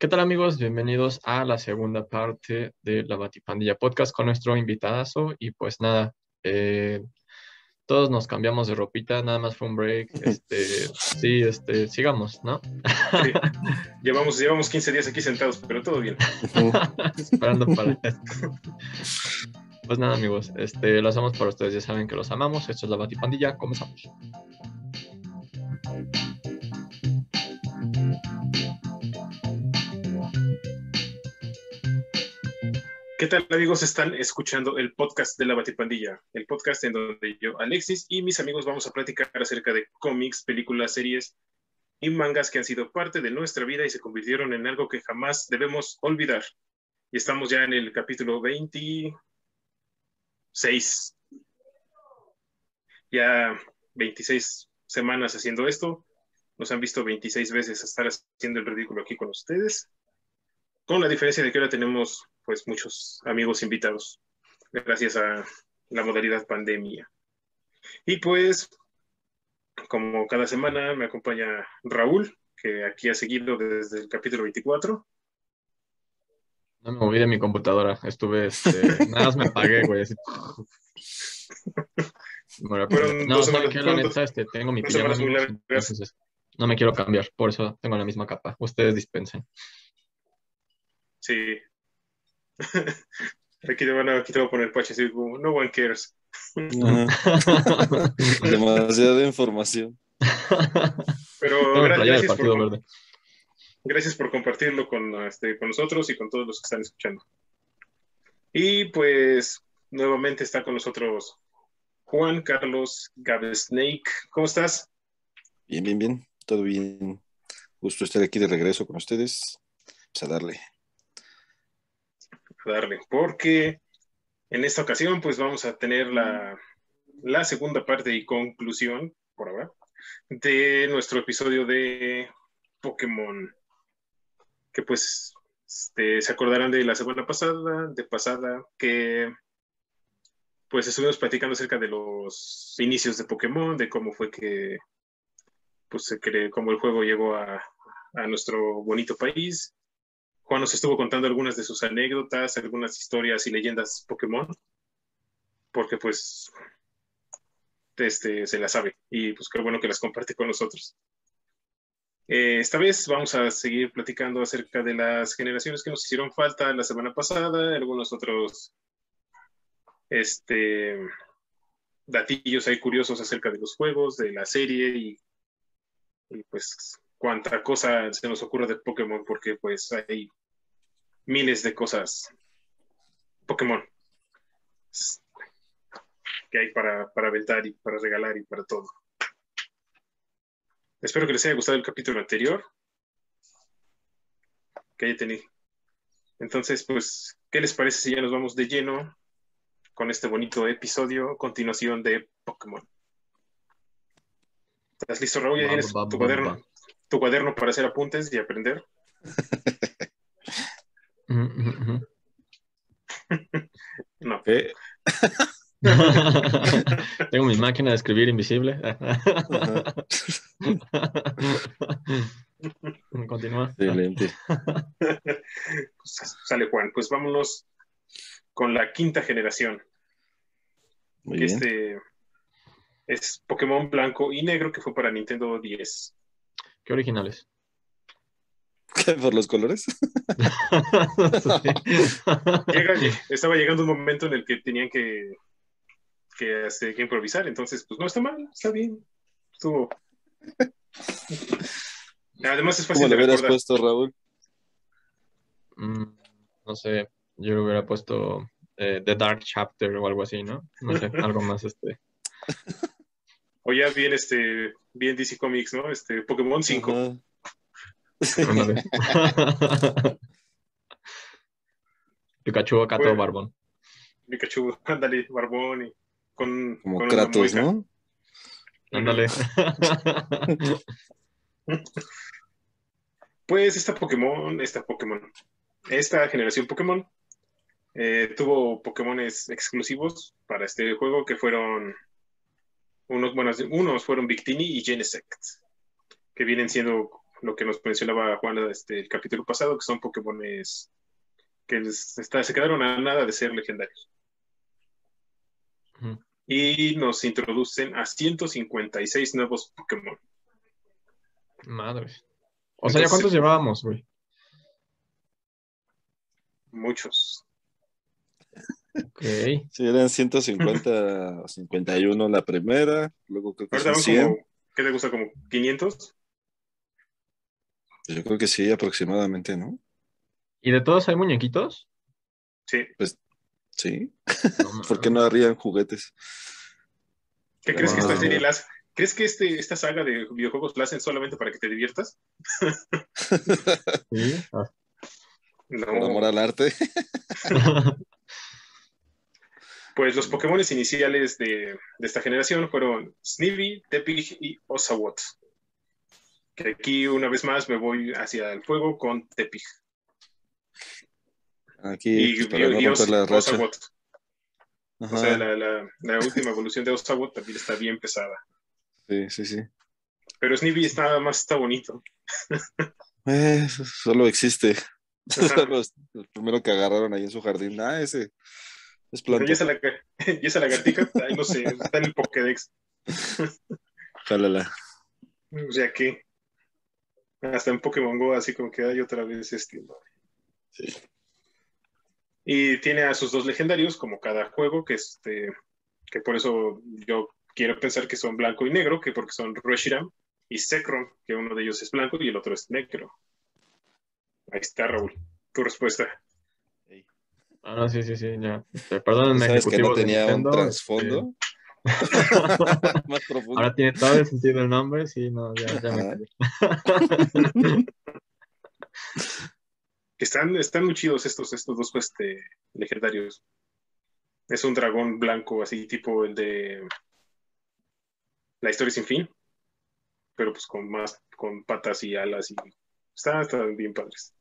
¿Qué tal amigos? Bienvenidos a la segunda parte de la Batipandilla Podcast con nuestro invitadazo y pues nada, eh, todos nos cambiamos de ropita, nada más fue un break, este, sí, este, sigamos, ¿no? Sí. Llevamos, llevamos 15 días aquí sentados, pero todo bien. Esperando para esto. Pues nada amigos, este, lo hacemos para ustedes, ya saben que los amamos, esto es la Batipandilla, comenzamos. ¿Qué tal amigos? Están escuchando el podcast de la Batipandilla, el podcast en donde yo, Alexis y mis amigos vamos a platicar acerca de cómics, películas, series y mangas que han sido parte de nuestra vida y se convirtieron en algo que jamás debemos olvidar. Y estamos ya en el capítulo 26. Ya 26 semanas haciendo esto. Nos han visto 26 veces estar haciendo el ridículo aquí con ustedes. Con la diferencia de que ahora tenemos pues muchos amigos invitados, gracias a la modalidad pandemia. Y pues, como cada semana me acompaña Raúl, que aquí ha seguido desde el capítulo 24. No me moví de mi computadora, estuve, este, nada más me apagué, güey, así. Bueno, no. La neta, este, tengo mi pijama, entonces, no me quiero cambiar, por eso tengo la misma capa. Ustedes dispensen. Sí. Aquí te, van a, aquí te voy a poner pache, así como, no one cares. Demasiada información. Pero gracias, Partido por, Verde. gracias por compartirlo con, este, con nosotros y con todos los que están escuchando. Y pues nuevamente está con nosotros Juan Carlos Gabesnake. ¿Cómo estás? Bien, bien, bien. Todo bien. Gusto estar aquí de regreso con ustedes. Vamos a darle. Darle, porque en esta ocasión pues vamos a tener la, la segunda parte y conclusión, por ahora, de nuestro episodio de Pokémon, que pues este, se acordarán de la semana pasada, de pasada, que pues estuvimos platicando acerca de los inicios de Pokémon, de cómo fue que pues cómo el juego llegó a, a nuestro bonito país, Juan nos estuvo contando algunas de sus anécdotas, algunas historias y leyendas Pokémon, porque pues este, se las sabe y pues qué bueno que las comparte con nosotros. Eh, esta vez vamos a seguir platicando acerca de las generaciones que nos hicieron falta la semana pasada, algunos otros este, datillos ahí curiosos acerca de los juegos, de la serie y, y pues cuánta cosa se nos ocurre de Pokémon, porque pues hay miles de cosas Pokémon que hay para, para aventar y para regalar y para todo. Espero que les haya gustado el capítulo anterior. Que haya tenido. Entonces, pues, ¿qué les parece si ya nos vamos de lleno con este bonito episodio, continuación de Pokémon? ¿Estás listo, Raúl? ¿Ya tienes tu cuaderno, tu cuaderno para hacer apuntes y aprender? No. Eh, Tengo mi máquina de escribir invisible. Continúa. excelente. Pues, sale Juan. Pues vámonos con la quinta generación. Muy que bien. este es Pokémon blanco y negro que fue para Nintendo 10. Qué originales. ¿Por los colores? Llega- estaba llegando un momento en el que tenían que, que, este, que improvisar, entonces pues no está mal, está bien. Estuvo. Además es ¿Cómo fácil le de hubieras recordar. puesto, Raúl? Mm, no sé, yo le hubiera puesto eh, The Dark Chapter o algo así, ¿no? No sé, algo más este. O ya bien este bien DC Comics, ¿no? Este Pokémon 5. Ajá. Ándale. Pikachu acá todo Bueno. barbón. Pikachu, ándale, Barbón y con, Como con Kratos. ¿no? Ándale. Pues esta Pokémon, esta Pokémon, esta generación Pokémon eh, tuvo Pokémones exclusivos para este juego que fueron unos, bueno, unos fueron Victini y Genesect, que vienen siendo lo que nos mencionaba Juan este, el capítulo pasado, que son Pokémones que está, se quedaron a nada de ser legendarios. Y nos introducen a 156 nuevos Pokémon. Madre. O sea, ¿ya cuántos llevábamos, güey? Muchos. Ok. Sí, eran 150 o 51 la primera, luego creo que son 100. ¿Qué te gusta? ¿Como 500? Pues yo creo que sí, aproximadamente, ¿no? ¿Y de todos hay muñequitos? Sí. Pues sí. ¿Por qué no harían juguetes? ¿Qué crees que esta serie las... ¿Crees que este, esta saga de videojuegos la hacen solamente para que te diviertas? sí. Ah. No. Amor al arte. pues los Pokémon iniciales de, de, esta generación fueron Snivy, Tepig y Oshawott. Que aquí una vez más me voy hacia el fuego con Tepig. Aquí y, pues, para no romper la racha. O sea, la, la, la, última evolución de Oshawott también está bien pesada. Sí, sí, sí. Pero Snivy está más está bonito. Eh, solo existe. el primero que agarraron ahí en su jardín. Ah, ese es planta. Y esa, la, y esa lagartija, ay, no sé, está en el Pokédex. Jálala. O sea que hasta en Pokémon Go, así como que hay otra vez este. Sí. Y tiene a sus dos legendarios, como cada juego, que este, que por eso yo quiero pensar que son blanco y negro, que porque son Reshiram y Zekrom, que uno de ellos es blanco y el otro es negro. Ahí está, Raúl. Tu respuesta. Ah, no, sí, sí, sí, ya. Perdónenme, ¿Sabes que no tenía un trasfondo? Este, Más profundo. Ahora tiene todo el sentido el nombre, sí, no, ya, ya me están, están muy chidos estos, estos dos este, legendarios. Es un dragón blanco, así tipo el de La historia sin fin, pero pues con más, con patas y alas y están, están bien padres.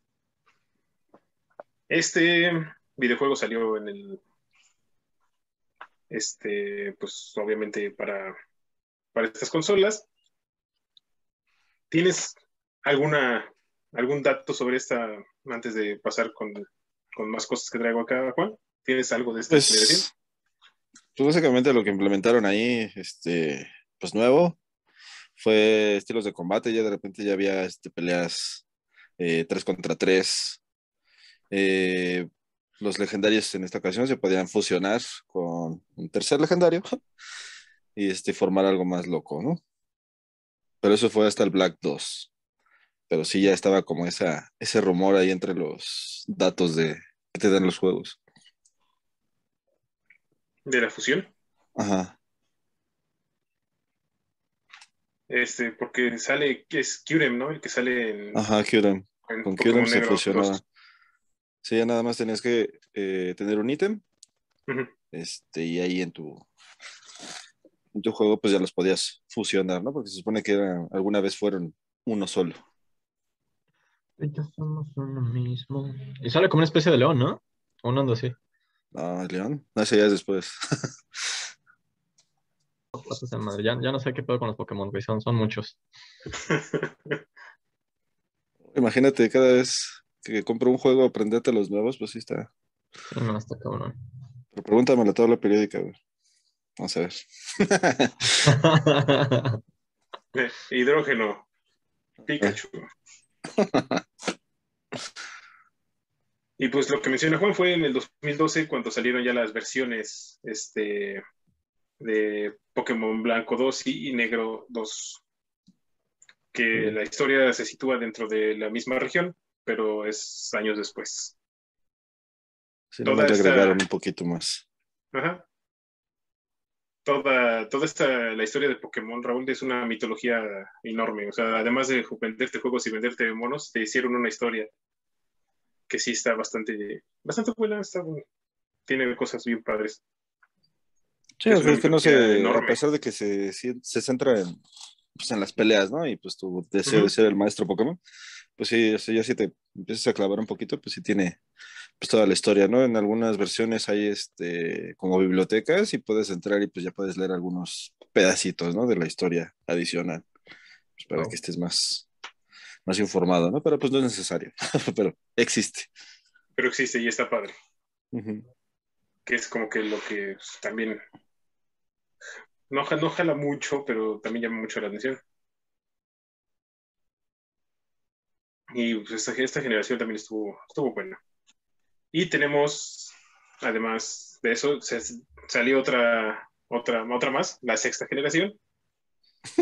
Este videojuego salió en el. Este, pues obviamente para, para estas consolas. ¿Tienes alguna algún dato sobre esta antes de pasar con, más cosas que traigo acá, Juan? ¿Tienes algo de esta pues, Pues básicamente lo que implementaron ahí, este, pues nuevo, fue estilos de combate, ya de repente ya había este, peleas 3 eh, contra 3, eh, los legendarios en esta ocasión se podían fusionar con un tercer legendario y este, formar algo más loco, ¿no? Pero eso fue hasta el Black 2. Pero sí ya estaba como esa, ese rumor ahí entre los datos de, que te dan los juegos. ¿De la fusión? Ajá. Este, porque sale, es Kyurem, ¿no? El que sale en. Ajá, Kyurem. Con Kyurem se fusionaba. Sí, ya nada más tenías que eh, tener un ítem. Este, y ahí en tu, en tu juego, pues ya los podías fusionar, ¿no? Porque se supone que alguna vez fueron uno solo. Ellos somos uno mismo. Y sale como una especie de león, ¿no? O un ando así. No, el león. No, ese ya es después. Ya, ya, no sé qué pedo con los Pokémon, son, son muchos. Imagínate, cada vez que compro un juego, aprenderte los nuevos, pues sí está. no, está cabrón. Pero pregúntame la tabla periódica, güey. Vamos a ver. Hidrógeno. Pikachu. y pues lo que menciona Juan fue en el 2012 cuando salieron ya las versiones este, de Pokémon Blanco 2 y Negro 2. Que la historia se sitúa dentro de la misma región, pero es años después. Sí, Toda le agregaron un poquito más. Ajá. Toda, toda esta, la historia de Pokémon, Raúl, es una mitología enorme. O sea, además de venderte juegos y venderte monos, te hicieron una historia que sí está bastante, bastante buena, está, tiene cosas bien padres. Sí, es, que no sé, a pesar de que se, se centra en, pues, en las peleas, ¿no? Y pues tu deseo de ser el maestro Pokémon, pues sí, ya si te empiezas a clavar un poquito, pues sí tiene pues toda la historia, ¿no? En algunas versiones hay este como bibliotecas y puedes entrar y pues ya puedes leer algunos pedacitos, ¿no? De la historia adicional, pues, para que estés más, más informado, ¿no? Pero pues no es necesario, pero existe. Pero existe y está padre. Que es como que lo que también no, no jala mucho, pero también llama mucho la atención. Y pues, esta, esta generación también estuvo, estuvo buena. Y tenemos, además de eso, se- salió otra, otra, otra más, la sexta generación.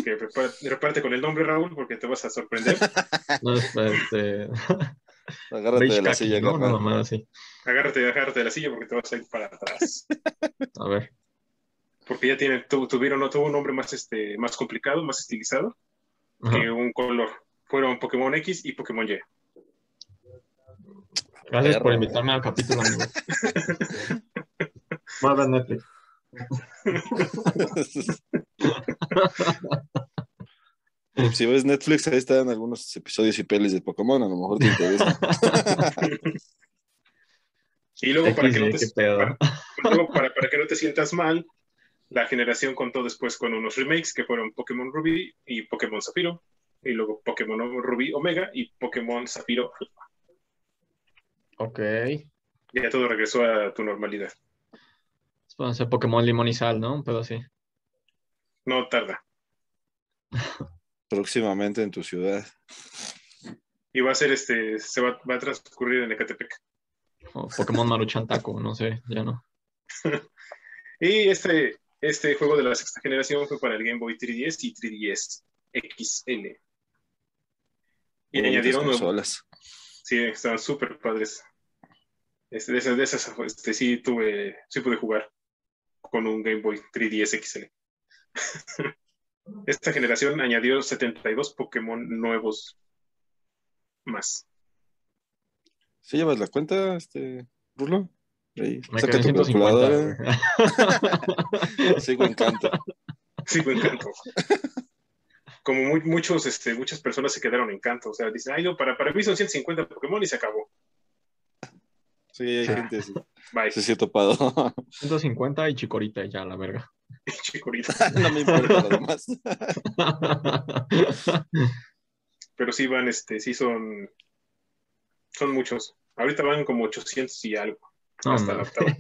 Que prepara- reparte con el nombre, Raúl, porque te vas a sorprender. No, es, este, Agárrate de beige la khaki, silla, ¿no? Nada más así. Agárrate, agárrate de la silla porque te vas a ir para atrás. A ver. Porque ya tiene, tu- tuvieron, no tuvo un nombre más, este, más complicado, más estilizado Ajá. que un color. Fueron Pokémon X y Pokémon Y. Gracias por invitarme al capítulo, amigo. Netflix. si ves Netflix, ahí están algunos episodios y pelis de Pokémon, a lo mejor te interesa. Y luego, para que, no XD, te, qué pedo. para, luego para, para que no te sientas mal, la generación contó después con unos remakes que fueron Pokémon Ruby y Pokémon Zafiro. Y luego Pokémon Ruby Omega y Pokémon Zafiro Alpha. Ok. Ya todo regresó a tu normalidad. Pueden ser Pokémon limón y sal, ¿no? Un pedo así. No tarda. Próximamente en tu ciudad. Y va a ser este, se va, va a transcurrir en Ecatepec. O Pokémon Maruchan Taco, no sé, ya no. Y este, este juego de la sexta generación fue para el Game Boy 3DS y 3DS XL. Y añadieron nuevo- consolas. Sí, estaban súper padres. Este, de esas, de esas este, sí tuve, sí pude jugar con un Game Boy 3DS XL. Esta generación añadió 72 Pokémon nuevos más. ¿Sí llevas la cuenta, este, Rulo? Ahí, Me saca tu 150. calculadora. Sigo encanto. Sí, me encantó. Como muy- muchos, este, muchas personas se quedaron en canto. O sea, dicen, ay, no, para, para mí son 150 Pokémon y se acabó. Sí, hay Sí. gente, sí, Bye, sí, sí he topado. 150 y chicorita y ya, la verga. chicorita. no me importa lo demás. Pero sí van, este, sí son, son muchos. Ahorita van como 800 y algo. No, hasta la octava.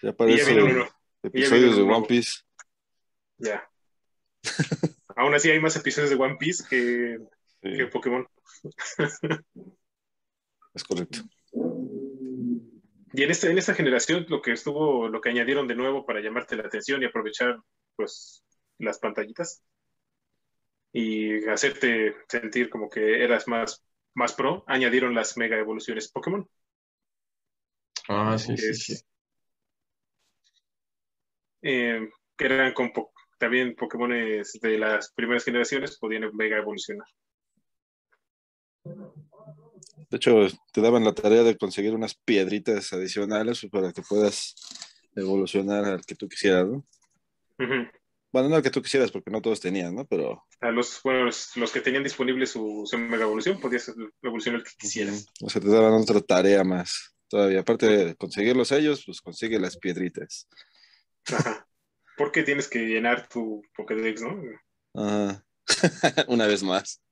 Ya Y uno, episodios de One Piece. ya. Aún así hay más episodios de One Piece que, Sí, que Pokémon. es correcto. Y en esta, en esta generación lo que estuvo, lo que añadieron de nuevo para llamarte la atención y aprovechar pues las pantallitas y hacerte sentir como que eras más, más pro, añadieron las mega evoluciones Pokémon. Ah, sí, sí, sí. eh, que eran con también Pokémones de las primeras generaciones podían mega evolucionar. De hecho, te daban la tarea de conseguir unas piedritas adicionales para que puedas evolucionar al que tú quisieras, ¿no? Bueno, no al que tú quisieras, porque no todos tenían, ¿no? Pero A los, bueno, los, los que tenían disponible su, su mega evolución, podías evolucionar el que quisieras. o sea, te daban otra tarea más. Todavía, aparte de conseguirlos ellos, pues consigue las piedritas. Ajá. Porque tienes que llenar tu Pokédex, ¿no? Ajá. Una vez más.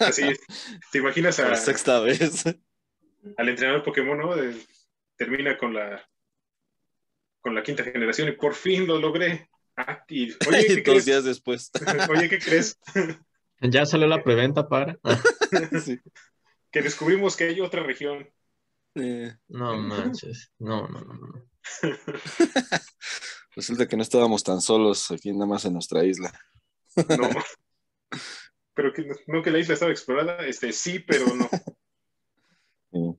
Así es. ¿Te imaginas a- Por sexta vez. al entrenador Pokémon, ¿no? De- termina con la con la quinta generación y por fin lo logré. Ah, y, oye, ¿qué Dos crees? días después. Oye, ¿qué crees? Ya salió la preventa para. Ah, Sí. Que descubrimos que hay otra región. Eh, no manches. No, no, no, no. resulta que no estábamos tan solos aquí nada más en nuestra isla. No. Pero que no que la isla estaba explorada, este sí, pero no. Sí.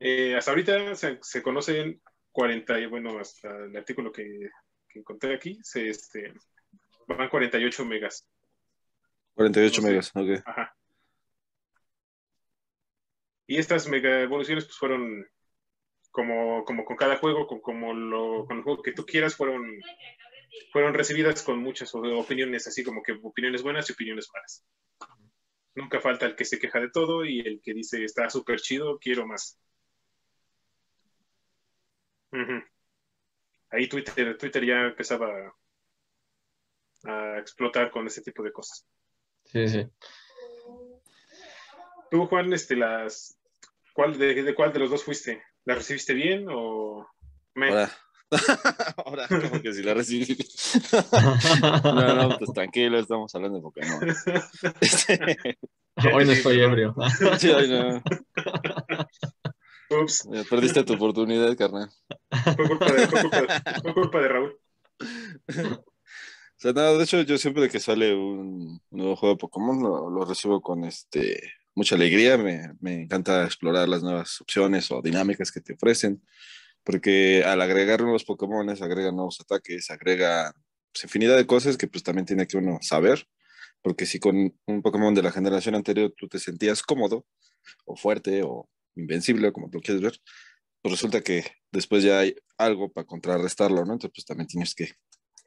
Eh, hasta ahorita se, se conocen 40, y bueno, hasta el artículo que, que encontré aquí, se, este, van 48 megas. 48 No sé. megas, ok. Ajá. Y estas mega evoluciones pues fueron como, como con cada juego, con, como lo, con el juego que tú quieras, fueron, fueron recibidas con muchas opiniones, así como que opiniones buenas y opiniones malas. Nunca falta el que se queja de todo y el que dice está súper chido, quiero más. Ahí Twitter, Twitter ya empezaba a explotar con ese tipo de cosas. Sí, sí. Tú, Juan, este, las, ¿cuál de, de cuál de los dos fuiste? ¿La recibiste bien o me? Ahora, ahora como que si la recibí. no, no, pues tranquilo, estamos hablando de Pokémon. Este, Hoy no estoy ebrio. sí, ay, no, Ups, ya perdiste tu oportunidad, carnal. fue culpa de, fue culpa de- fue culpa de Raúl. O sea, nada, de hecho, yo siempre que sale un nuevo juego de Pokémon lo, lo recibo con este mucha alegría. Me, me encanta explorar las nuevas opciones o dinámicas que te ofrecen, porque al agregar nuevos Pokémon, agrega nuevos ataques, agrega pues, infinidad de cosas que pues también tiene que uno saber. Porque si con un Pokémon de la generación anterior tú te sentías cómodo, o fuerte, o invencible, como tú quieres ver, pues resulta que después ya hay algo para contrarrestarlo, ¿no? Entonces, pues también tienes que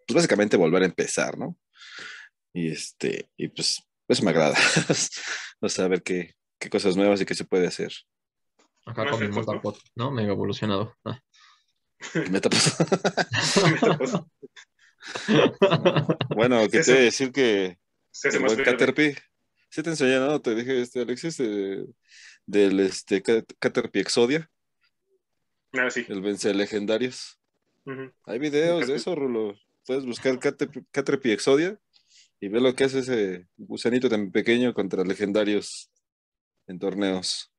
pues básicamente volver a empezar, ¿no? Y este, y pues eso me agrada. o sea, ver qué, qué cosas nuevas y qué se puede hacer. Acá con mi retos, ¿no? Motapod, ¿no? Mega evolucionado. Ah. Metapas. Pues, bueno, que te voy a decir que Se el buen. Caterpie, sí te enseñé, ¿no? Te dije, este, Alexis, de- del este, Cat- Caterpie Exodia, Ah, sí. el vence legendarios. Ujú. Hay videos de eso, Rulo. Puedes buscar Caterpie Exodia y ver lo que hace ese gusanito tan pequeño contra legendarios en torneos.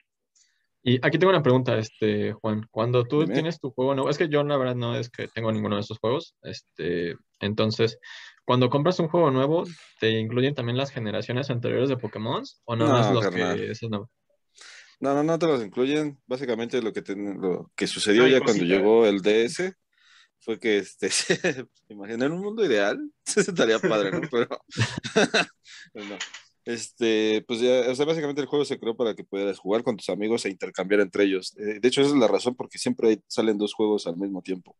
Y aquí tengo una pregunta, este, Juan. Cuando tú Dime. tienes tu juego nuevo, es que yo la verdad no es que tengo ninguno de esos juegos. Este, entonces, cuando compras un juego nuevo, ¿te incluyen también las generaciones anteriores de Pokémon? ¿O nada más No, los carnal. que es nuevo? No, no, no te los incluyen. Básicamente lo que, ten- lo que sucedió Ay, ya cuando cosita. llegó el DS fue que, este, imagina en un mundo ideal, estaría padre, ¿no? Pero, pues no. Este, pues ya, o sea, básicamente el juego se creó para que pudieras jugar con tus amigos e intercambiar entre ellos. Eh, de hecho, esa es la razón porque siempre hay- salen dos juegos al mismo tiempo.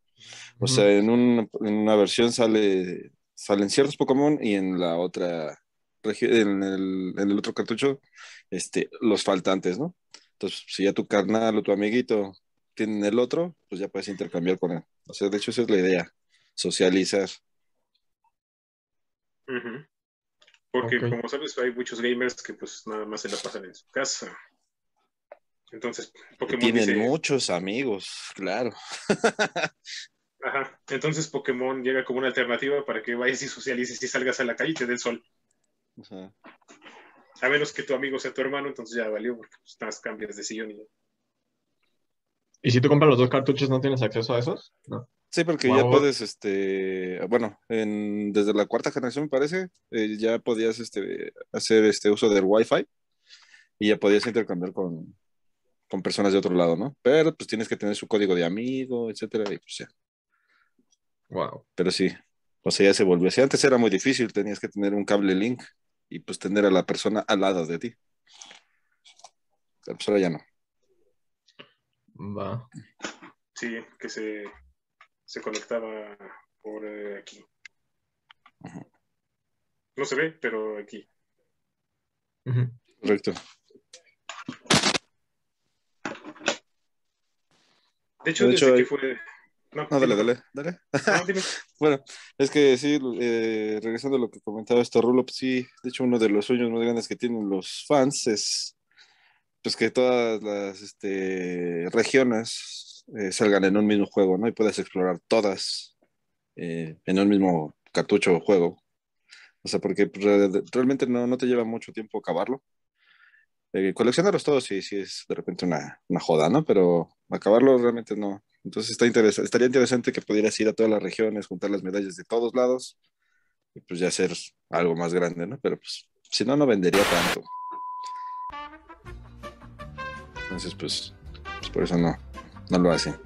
O Ujú. sea, en, un- en una versión sale, salen ciertos Pokémon y en la otra, en el, en el otro cartucho, este, los faltantes, ¿no? Entonces, si ya tu carnal o tu amiguito tienen el otro, pues ya puedes intercambiar con él. O sea, de hecho, esa es la idea, socializar. Porque, como sabes, hay muchos gamers que pues nada más se la pasan en su casa. Entonces, Pokémon tienen dice, muchos amigos, claro. ajá, entonces Pokémon llega como una alternativa para que vayas y socialices y salgas a la calle y te dé el sol. Ajá. A menos que tu amigo sea tu hermano, entonces ya valió, porque pues nada más cambias de sillón y ya. ¿Y si tú compras los dos cartuchos, no tienes acceso a esos? No. Sí, porque ya puedes, este, bueno, en- desde la cuarta generación me parece, eh, ya podías este, hacer este uso del Wi-Fi y ya podías intercambiar con, con personas de otro lado, ¿no? Pero pues tienes que tener su código de amigo, etcétera, y pues ya. Wow. Pero sí, o sea, ya se volvió así. Antes era muy difícil, tenías que tener un cable link y pues tener a la persona al lado de ti. Pero pues ahora ya no. Va. Sí, que se, se conectaba por eh, aquí. No se ve, pero aquí. Correcto. De hecho, De desde hecho, que hay- fue... No, No, dale, dale, dale. No, dime. Bueno, es que sí, eh, regresando a lo que comentaba este Rulo, pues sí, de hecho uno de los sueños más grandes que tienen los fans es pues que todas las este, regiones eh, salgan en un mismo juego, ¿no? Y puedas explorar todas eh, en un mismo cartucho o juego. O sea, porque pues, re- realmente no, no te lleva mucho tiempo acabarlo. Eh, coleccionarlos todos sí, sí es de repente una, una joda, ¿no? Pero acabarlo realmente no. Entonces está interesa- estaría interesante que pudieras ir a todas las regiones, juntar las medallas de todos lados y pues ya hacer algo más grande, ¿no? Pero pues si no, no vendería tanto. Entonces, pues, pues por eso no, no lo hacen.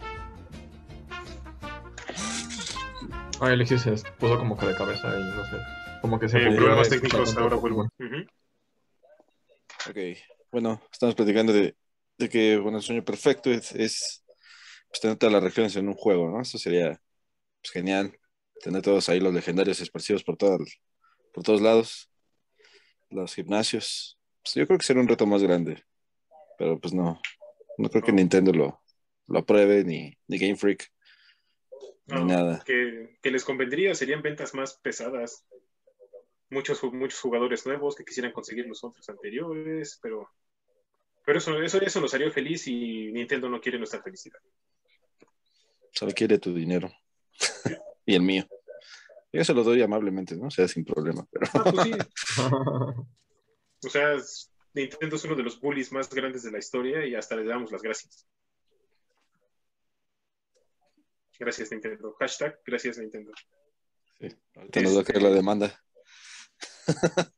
Ay, Alexis se puso como que de cabeza y no sé. Como que se Eh, aburrió problemas técnicos, ahora vuelvo. Ujú. Ok, bueno, estamos platicando de, de que, bueno, el sueño perfecto es, es pues, tener todas las regiones en un juego, ¿no? Eso sería pues, genial, tener todos ahí los legendarios esparcidos por, todo por todos lados, los gimnasios. Pues, yo creo que sería un reto más grande, pero pues no, no creo que. Nintendo lo, lo apruebe, ni, ni Game Freak, ni No, nada. Que, que les convendría serían ventas más pesadas. muchos, muchos jugadores nuevos que quisieran conseguir los otros anteriores, pero, pero eso, eso, eso nos haría feliz y Nintendo no quiere nuestra felicidad. Solo quiere tu dinero y el mío. Yo se lo doy amablemente, ¿no? O sea, sin problema. Pero... Ah, pues sí. O sea, Nintendo es uno de los bullies más grandes de la historia y hasta le damos las gracias. Gracias, Nintendo. Hashtag, gracias, Nintendo. Sí, ahorita nos va a caer la demanda.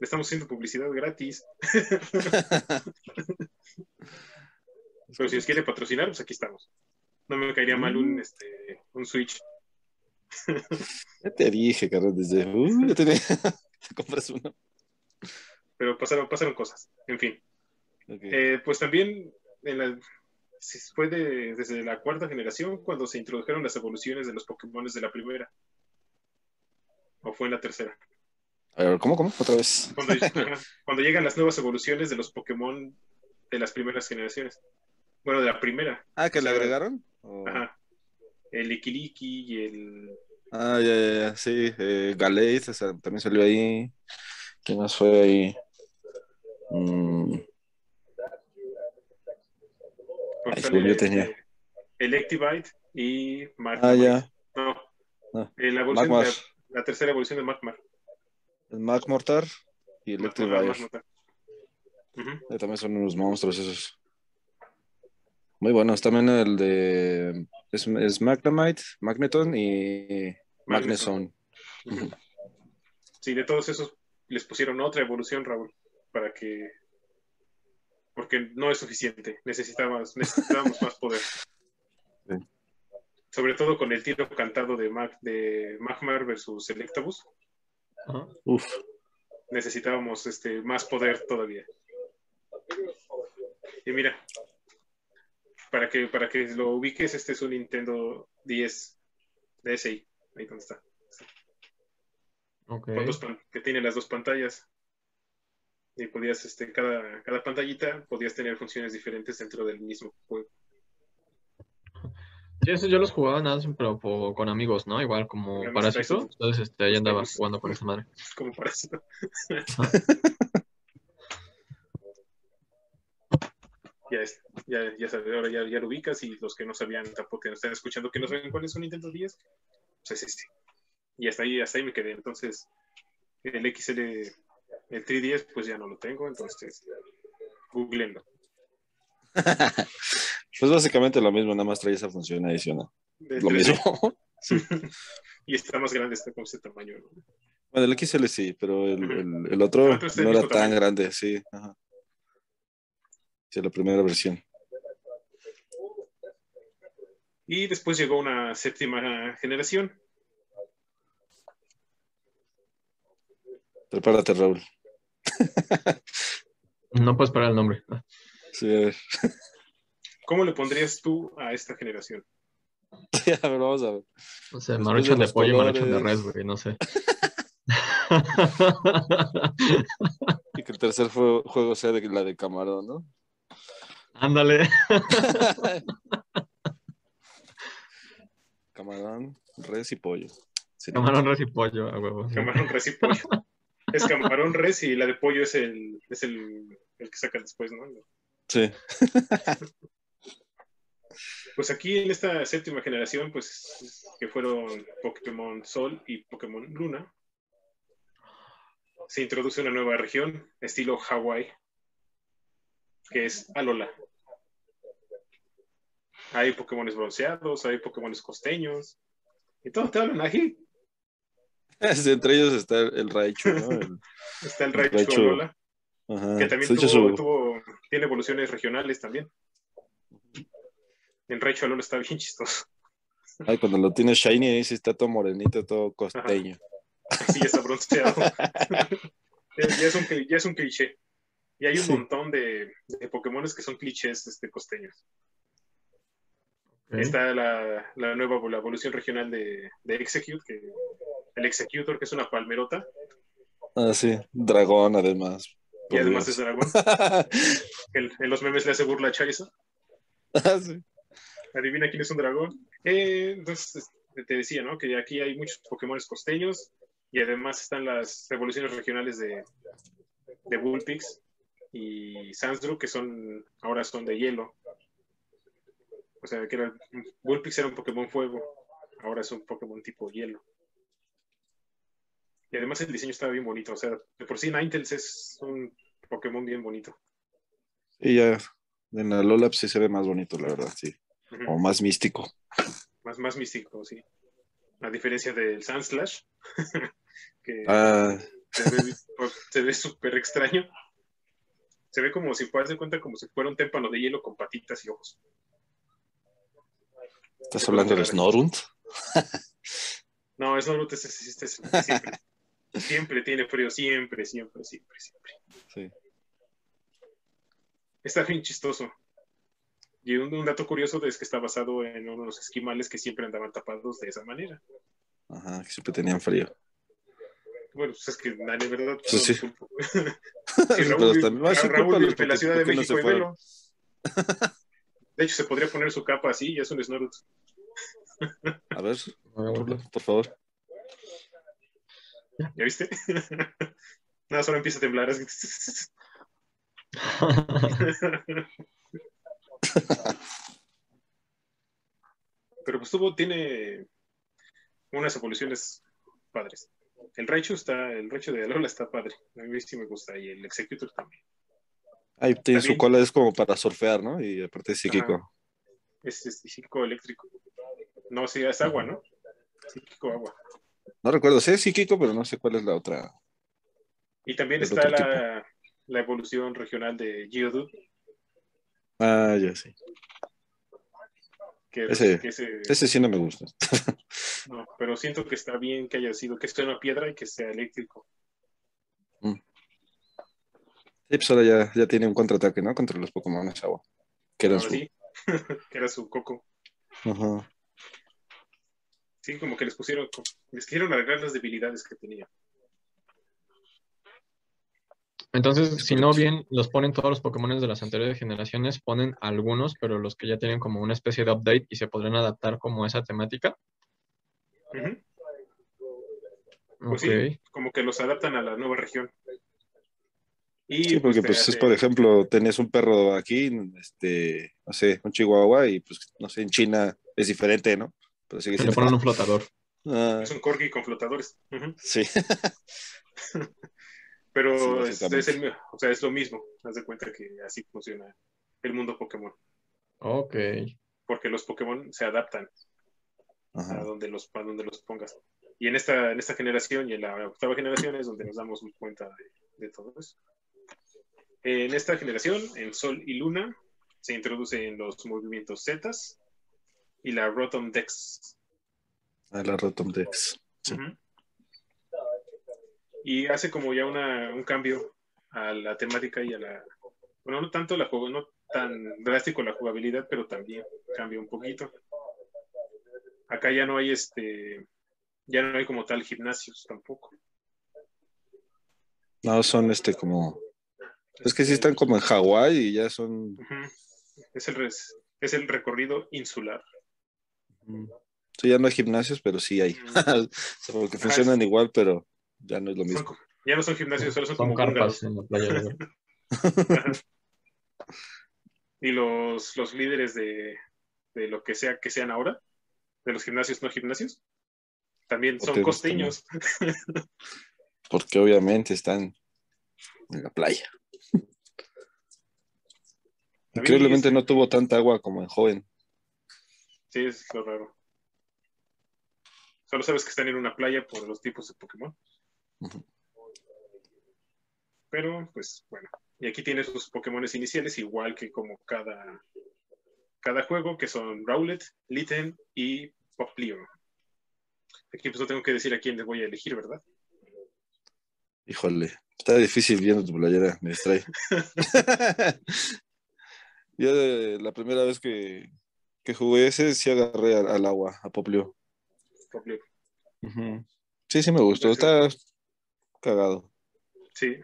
Le estamos haciendo publicidad gratis. Pero si os quiere patrocinar, pues aquí estamos. No me caería mal un, este, un Switch. Ya te dije, Carlos, desde. Uh, ya tenía- te compras uno. Pero pasaron, pasaron cosas. En fin. Eh, pues también en la- fue de- desde la cuarta generación cuando se introdujeron las evoluciones de los Pokémon de la primera. ¿O fue en la tercera? A ver, ¿cómo, cómo? Otra vez. Cuando, llegan las nuevas evoluciones de los Pokémon de las primeras generaciones. Bueno, de la primera. Ah, ¿que O le agregaron? O- Ajá. El Ikiliki y el. Ah, ya, ya, ya, sí. Eh, Galate, o sea, también salió ahí. ¿Qué más fue ahí? Mm, según yo tenía. Electivite y Mark. ah, ya. No. Ah. eh, la, evolución Magmar. de la, la tercera evolución de Magmar. El Mac Mortar y. Ujú. Eh, También son unos monstruos esos. Muy buenos. También el de. Es, es Magnemite, Magneton y Magneson. Sí, de todos esos les pusieron otra evolución, Raúl, para que. Porque no es suficiente. Necesitábamos, necesitábamos más poder. Sí. Sobre todo con el tiro cantado de, Mag, de Magmar versus Electabuzz. Ajá. Uf. Necesitábamos este, más poder todavía. Y mira, para que, para que lo ubiques, este es un Nintendo 10 DSi. Ahí donde está. Ok. con dos que tiene las dos pantallas. Y podías, este, cada, cada pantallita podías tener funciones diferentes dentro del mismo juego. Sí, esos yo los jugaba nada, pero po- con amigos, ¿no? Igual como Amigos, Parásito. Parásito. Entonces, este, ahí andaba jugando con esa madre. Como para eso. ya, es, ya, ya sabes, ahora ya, ya lo ubicas y los que no sabían tampoco que nos están escuchando que no saben cuál es un Nintendo 10, pues es este. Y hasta ahí, hasta ahí me quedé. Entonces, el XL, el 3DS, pues ya no lo tengo, entonces, googleenlo. Pues básicamente lo mismo, nada más trae esa función adicional. Lo 3DS. mismo. y está más grande, está con este tamaño. ¿no? Bueno, el XL sí, pero el, el- el otro El otro es del no era tan tamaño. grande, sí. Ajá. Sí, la primera versión. Y después llegó una séptima generación. Prepárate, Raúl. No puedes parar el nombre. Sí, a ver. ¿Cómo le pondrías tú a esta generación? a ver, vamos a ver. No sé, Maruchan de de pollo y Maruchan de res, güey, no sé. Y que el tercer jue- juego sea de la de camarón, ¿no? Ándale. Camarón, res y pollo. Sí, Camarón, res y pollo, a huevo. Camarón res y pollo. Es camarón res y la de pollo es el, es el, el que sacan después, ¿no? Sí. Pues aquí en esta séptima generación, pues que fueron Pokémon Sol y Pokémon Luna, se introduce una nueva región, estilo Hawái, que es Alola. Hay Pokémon bronceados, hay Pokémon costeños, y todos te hablan ahí. Entre ellos está el Raichu, ¿no? El- Está el Raichu Raichu. Alola, ajá. que también tuvo, su- tuvo- tiene evoluciones regionales también. El Raichu Alola está bien chistoso. Ay, cuando lo tienes shiny, ahí sí está todo morenito, todo costeño. Sí, está bronceado. ya, es un, ya es un cliché. Y hay un Sí. montón de, de Pokémones que son clichés este, costeños. Está la, la nueva la evolución regional de, de Execute, que, el Executor, que es una palmerota, Ah, sí. Dragón, además. y además es dragón. en, los memes le hace burla a Charizard. Ah, sí. Adivina quién es un dragón. Eh, entonces, te decía, ¿no? Que aquí hay muchos Pokémones costeños. Y además están las evoluciones regionales de, de Bullpix y Sansdru, que son ahora son de hielo. O sea, que era, Bullpix era un Pokémon fuego, ahora es un Pokémon tipo hielo. Y además el diseño estaba bien bonito. O sea, de por sí Ninetales es un Pokémon bien bonito. Y ya en la Lola sí se ve más bonito, la verdad, sí. O más místico. Más, más místico, sí. A diferencia del Sandslash, que Ah, se ve, súper extraño. Se ve como si de cuenta como si fuera un témpano de hielo con patitas y ojos. ¿estás hablando de Snorunt? No, es Naruto, ese- ese- ese- siempre, siempre tiene frío, siempre, siempre, siempre, siempre. Sí. Está bien chistoso. Y un, un dato curioso es que está basado en uno de los esquimales que siempre andaban tapados de esa manera. Ajá, que siempre tenían frío. Bueno, pues es que, de verdad, Sí, sí. Sí, Raúl, pero vive- también va a ser Raúl culpa de la Ciudad de no México y velo. De hecho, se podría poner su capa así y es un Snorlax. A ver, por favor. ¿Ya viste? Nada, solo empieza a temblar. así. Pero pues tuvo, tiene unas evoluciones padres. El Raichu está, el Raichu de Alola está padre. A mí sí me gusta. Y el Executor también. Ahí tiene su cola, es como para surfear, ¿no? Y aparte es psíquico. Es, es psíquico eléctrico. No, sí, es agua, ¿no? Psíquico agua. No recuerdo, sé psíquico, pero no sé cuál es la otra. Y también Es está la, la evolución regional de Geodude, Ah, ya sí. que, Ese- que ese- Ese sí no me gusta. no, pero siento que está bien que haya sido, que sea una piedra y que sea eléctrico. Sí, pues ahora ya, ya tiene un contraataque, ¿no? Contra los Pokémon agua. Que su... sí, que era su coco. Ajá. Sí, como que les pusieron, les quisieron arreglar las debilidades que tenía. Entonces, si no bien los ponen todos los Pokémon de las anteriores generaciones, ponen algunos, pero los que ya tienen como una especie de update y se podrían adaptar como a esa temática. Pues sí. Como que los adaptan a la nueva región. Y Sí, porque te pues es, hace- por ejemplo, tenés un perro aquí, este, no sé, un chihuahua, y pues, no sé, en China es diferente, ¿no? Pero sigue Le ponen un flotador. Ah, Es un corgi con flotadores. Sí. Pero Sí, es, básicamente. es el, o sea, es lo mismo. Haz de cuenta que así funciona el mundo Pokémon. Ok. Porque los Pokémon se adaptan a donde los, a donde los pongas. Y en esta, en esta generación y en la octava generación es donde nos damos cuenta de, de todo eso. En esta generación, en Sol y Luna, se introducen los movimientos Z y la Rotom Dex. A la Rotom Dex. Sí. Y hace como ya una, un cambio a la temática y a la. Bueno, no tanto la juego, no tan drástico la jugabilidad, pero también cambia un poquito. Acá ya no hay este. Ya no hay como tal gimnasios tampoco. No, son este como... Es que sí están como en Hawái y ya son... Es el, res- es el recorrido insular. Sí, ya no hay gimnasios, pero sí hay. Mm. O sea, porque funcionan igual, pero ya no es lo mismo. ya no son gimnasios, solo son, Son como carpas y los, los líderes de, de lo que sea que sean ahora, de los gimnasios no gimnasios, también son Hoteles costeños. Porque obviamente están en la playa. Increíblemente no tuvo tanta agua como en joven. Sí, es lo raro. Solo sabes que están en una playa por los tipos de Pokémon. Pero, pues, bueno. Y aquí tienes sus Pokémones iniciales, igual que como cada, cada juego, que son Rowlet, Litten y Poplio. Aquí pues no tengo que decir a quién les voy a elegir, ¿verdad? Híjole, está difícil viendo tu playera, me distrae. Yo de la primera vez que, que jugué ese, sí agarré al, al agua, a Poplio. Poplio. Sí, sí me gustó, está cagado. Sí.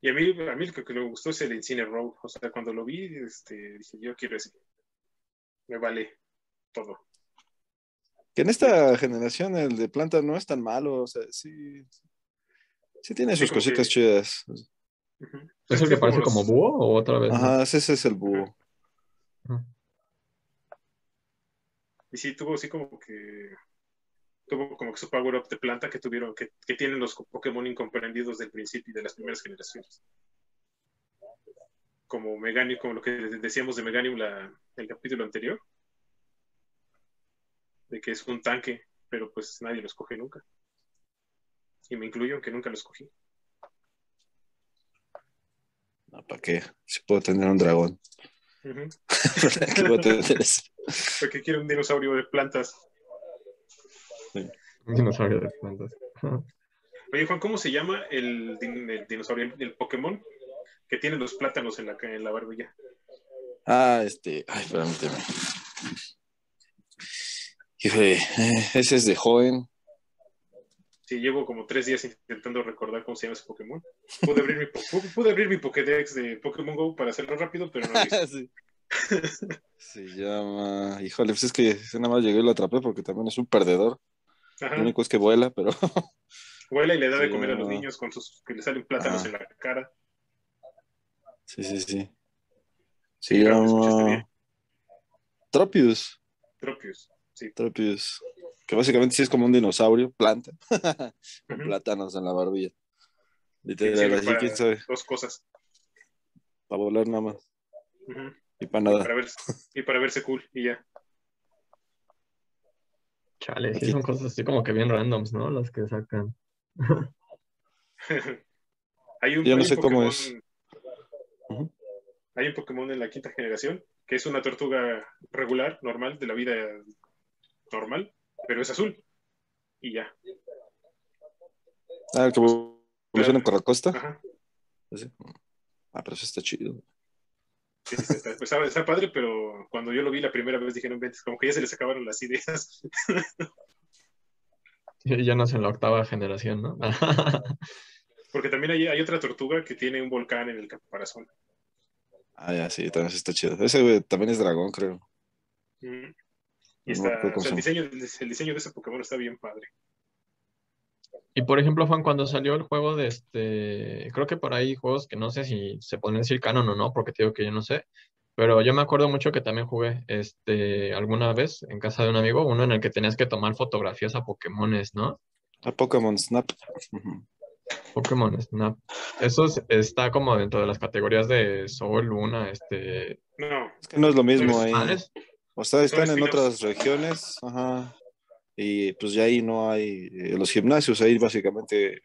Y a mí, a mí lo que, me gustó es el Inciner Road. O sea, cuando lo vi, este, dije, yo quiero ese. Me vale todo. Que en esta generación el de planta no es tan malo, o sea, sí, sí tiene Sí, sus cositas que- chidas. ¿Es el que Sí, parece como búho o otra vez? no? Ajá, ese es el búho. Ajá. Y sí, tuvo así como que. Tuvo como que su power up de planta que tuvieron, que, que tienen los Pokémon incomprendidos del principio y de las primeras generaciones. Como Meganium, como lo que decíamos de Meganium la, el capítulo anterior. De que es un tanque, pero pues nadie lo escoge nunca. Y me incluyo, aunque nunca lo escogí. ¿Para qué? Si puedo tener un dragón. Porque quiero un dinosaurio de plantas. Un dinosaurio de plantas. Oye, Juan, ¿cómo se llama el, din- el dinosaurio, el, el Pokémon que tiene los plátanos en la, en la barbilla? Ah, este. Ay, permíteme. Híjole, eh, ese es de joven. Sí, llevo como tres días intentando recordar cómo se llama ese Pokémon. Pude abrir mi, pude abrir mi Pokédex de Pokémon Go para hacerlo rápido, pero no lo hice. Sí. Se llama. Híjole, pues es que nada más llegué y lo atrapé porque también es un perdedor. Ajá. Lo único es que vuela, pero. Vuela y le da de comer a los niños con sus que le salen plátanos en la cara. Sí, sí, sí. Se Sí, llama. Tropius. Tropius. Sí. Tropius. Que básicamente sí es como un dinosaurio, planta, con Ujú. plátanos en la barbilla. Literal, sirve así para quién sabe. dos cosas. Para volar nada más. Y para Para nada. verse, y para verse cool y ya. Chale, sí son cosas así como que bien randoms, ¿no? Las que sacan. hay un, Yo no hay un sé cómo Pokémon- es. Ujú. Hay un Pokémon en la quinta generación que es una tortuga regular, normal, de la vida normal, pero es azul. Y ya. Ah, el que evoluciona en Corracosta. Ajá. Así. Ah, pero eso está chido. Sí, sí, está, pues, está- está padre, pero cuando yo lo vi la primera vez dije, no como que ya se les acabaron las ideas. Ya no es en la octava generación, ¿no? Porque también hay, hay otra tortuga que tiene un volcán en el caparazón. Ah, ya, sí, también está chido. Ese güey también es dragón, creo. Mm. Y está, o sea, el se diseño, el diseño de ese Pokémon está bien padre. Y por ejemplo, Juan, cuando salió el juego de este, creo que por ahí juegos que no sé si se pueden decir canon o no, porque te digo que yo no sé, pero yo me acuerdo mucho que también jugué este alguna vez en casa de un amigo, uno en el que tenías que tomar fotografías a Pokémones, ¿no? Ah, Pokémon Snap. Pokémon Snap. Eso es- está como dentro de las categorías de Sol, Luna, este. No, Es que no es lo mismo Pues, ahí. ah, O sea, están en otras regiones, ajá. Y pues ya ahí no hay eh, los gimnasios, ahí básicamente,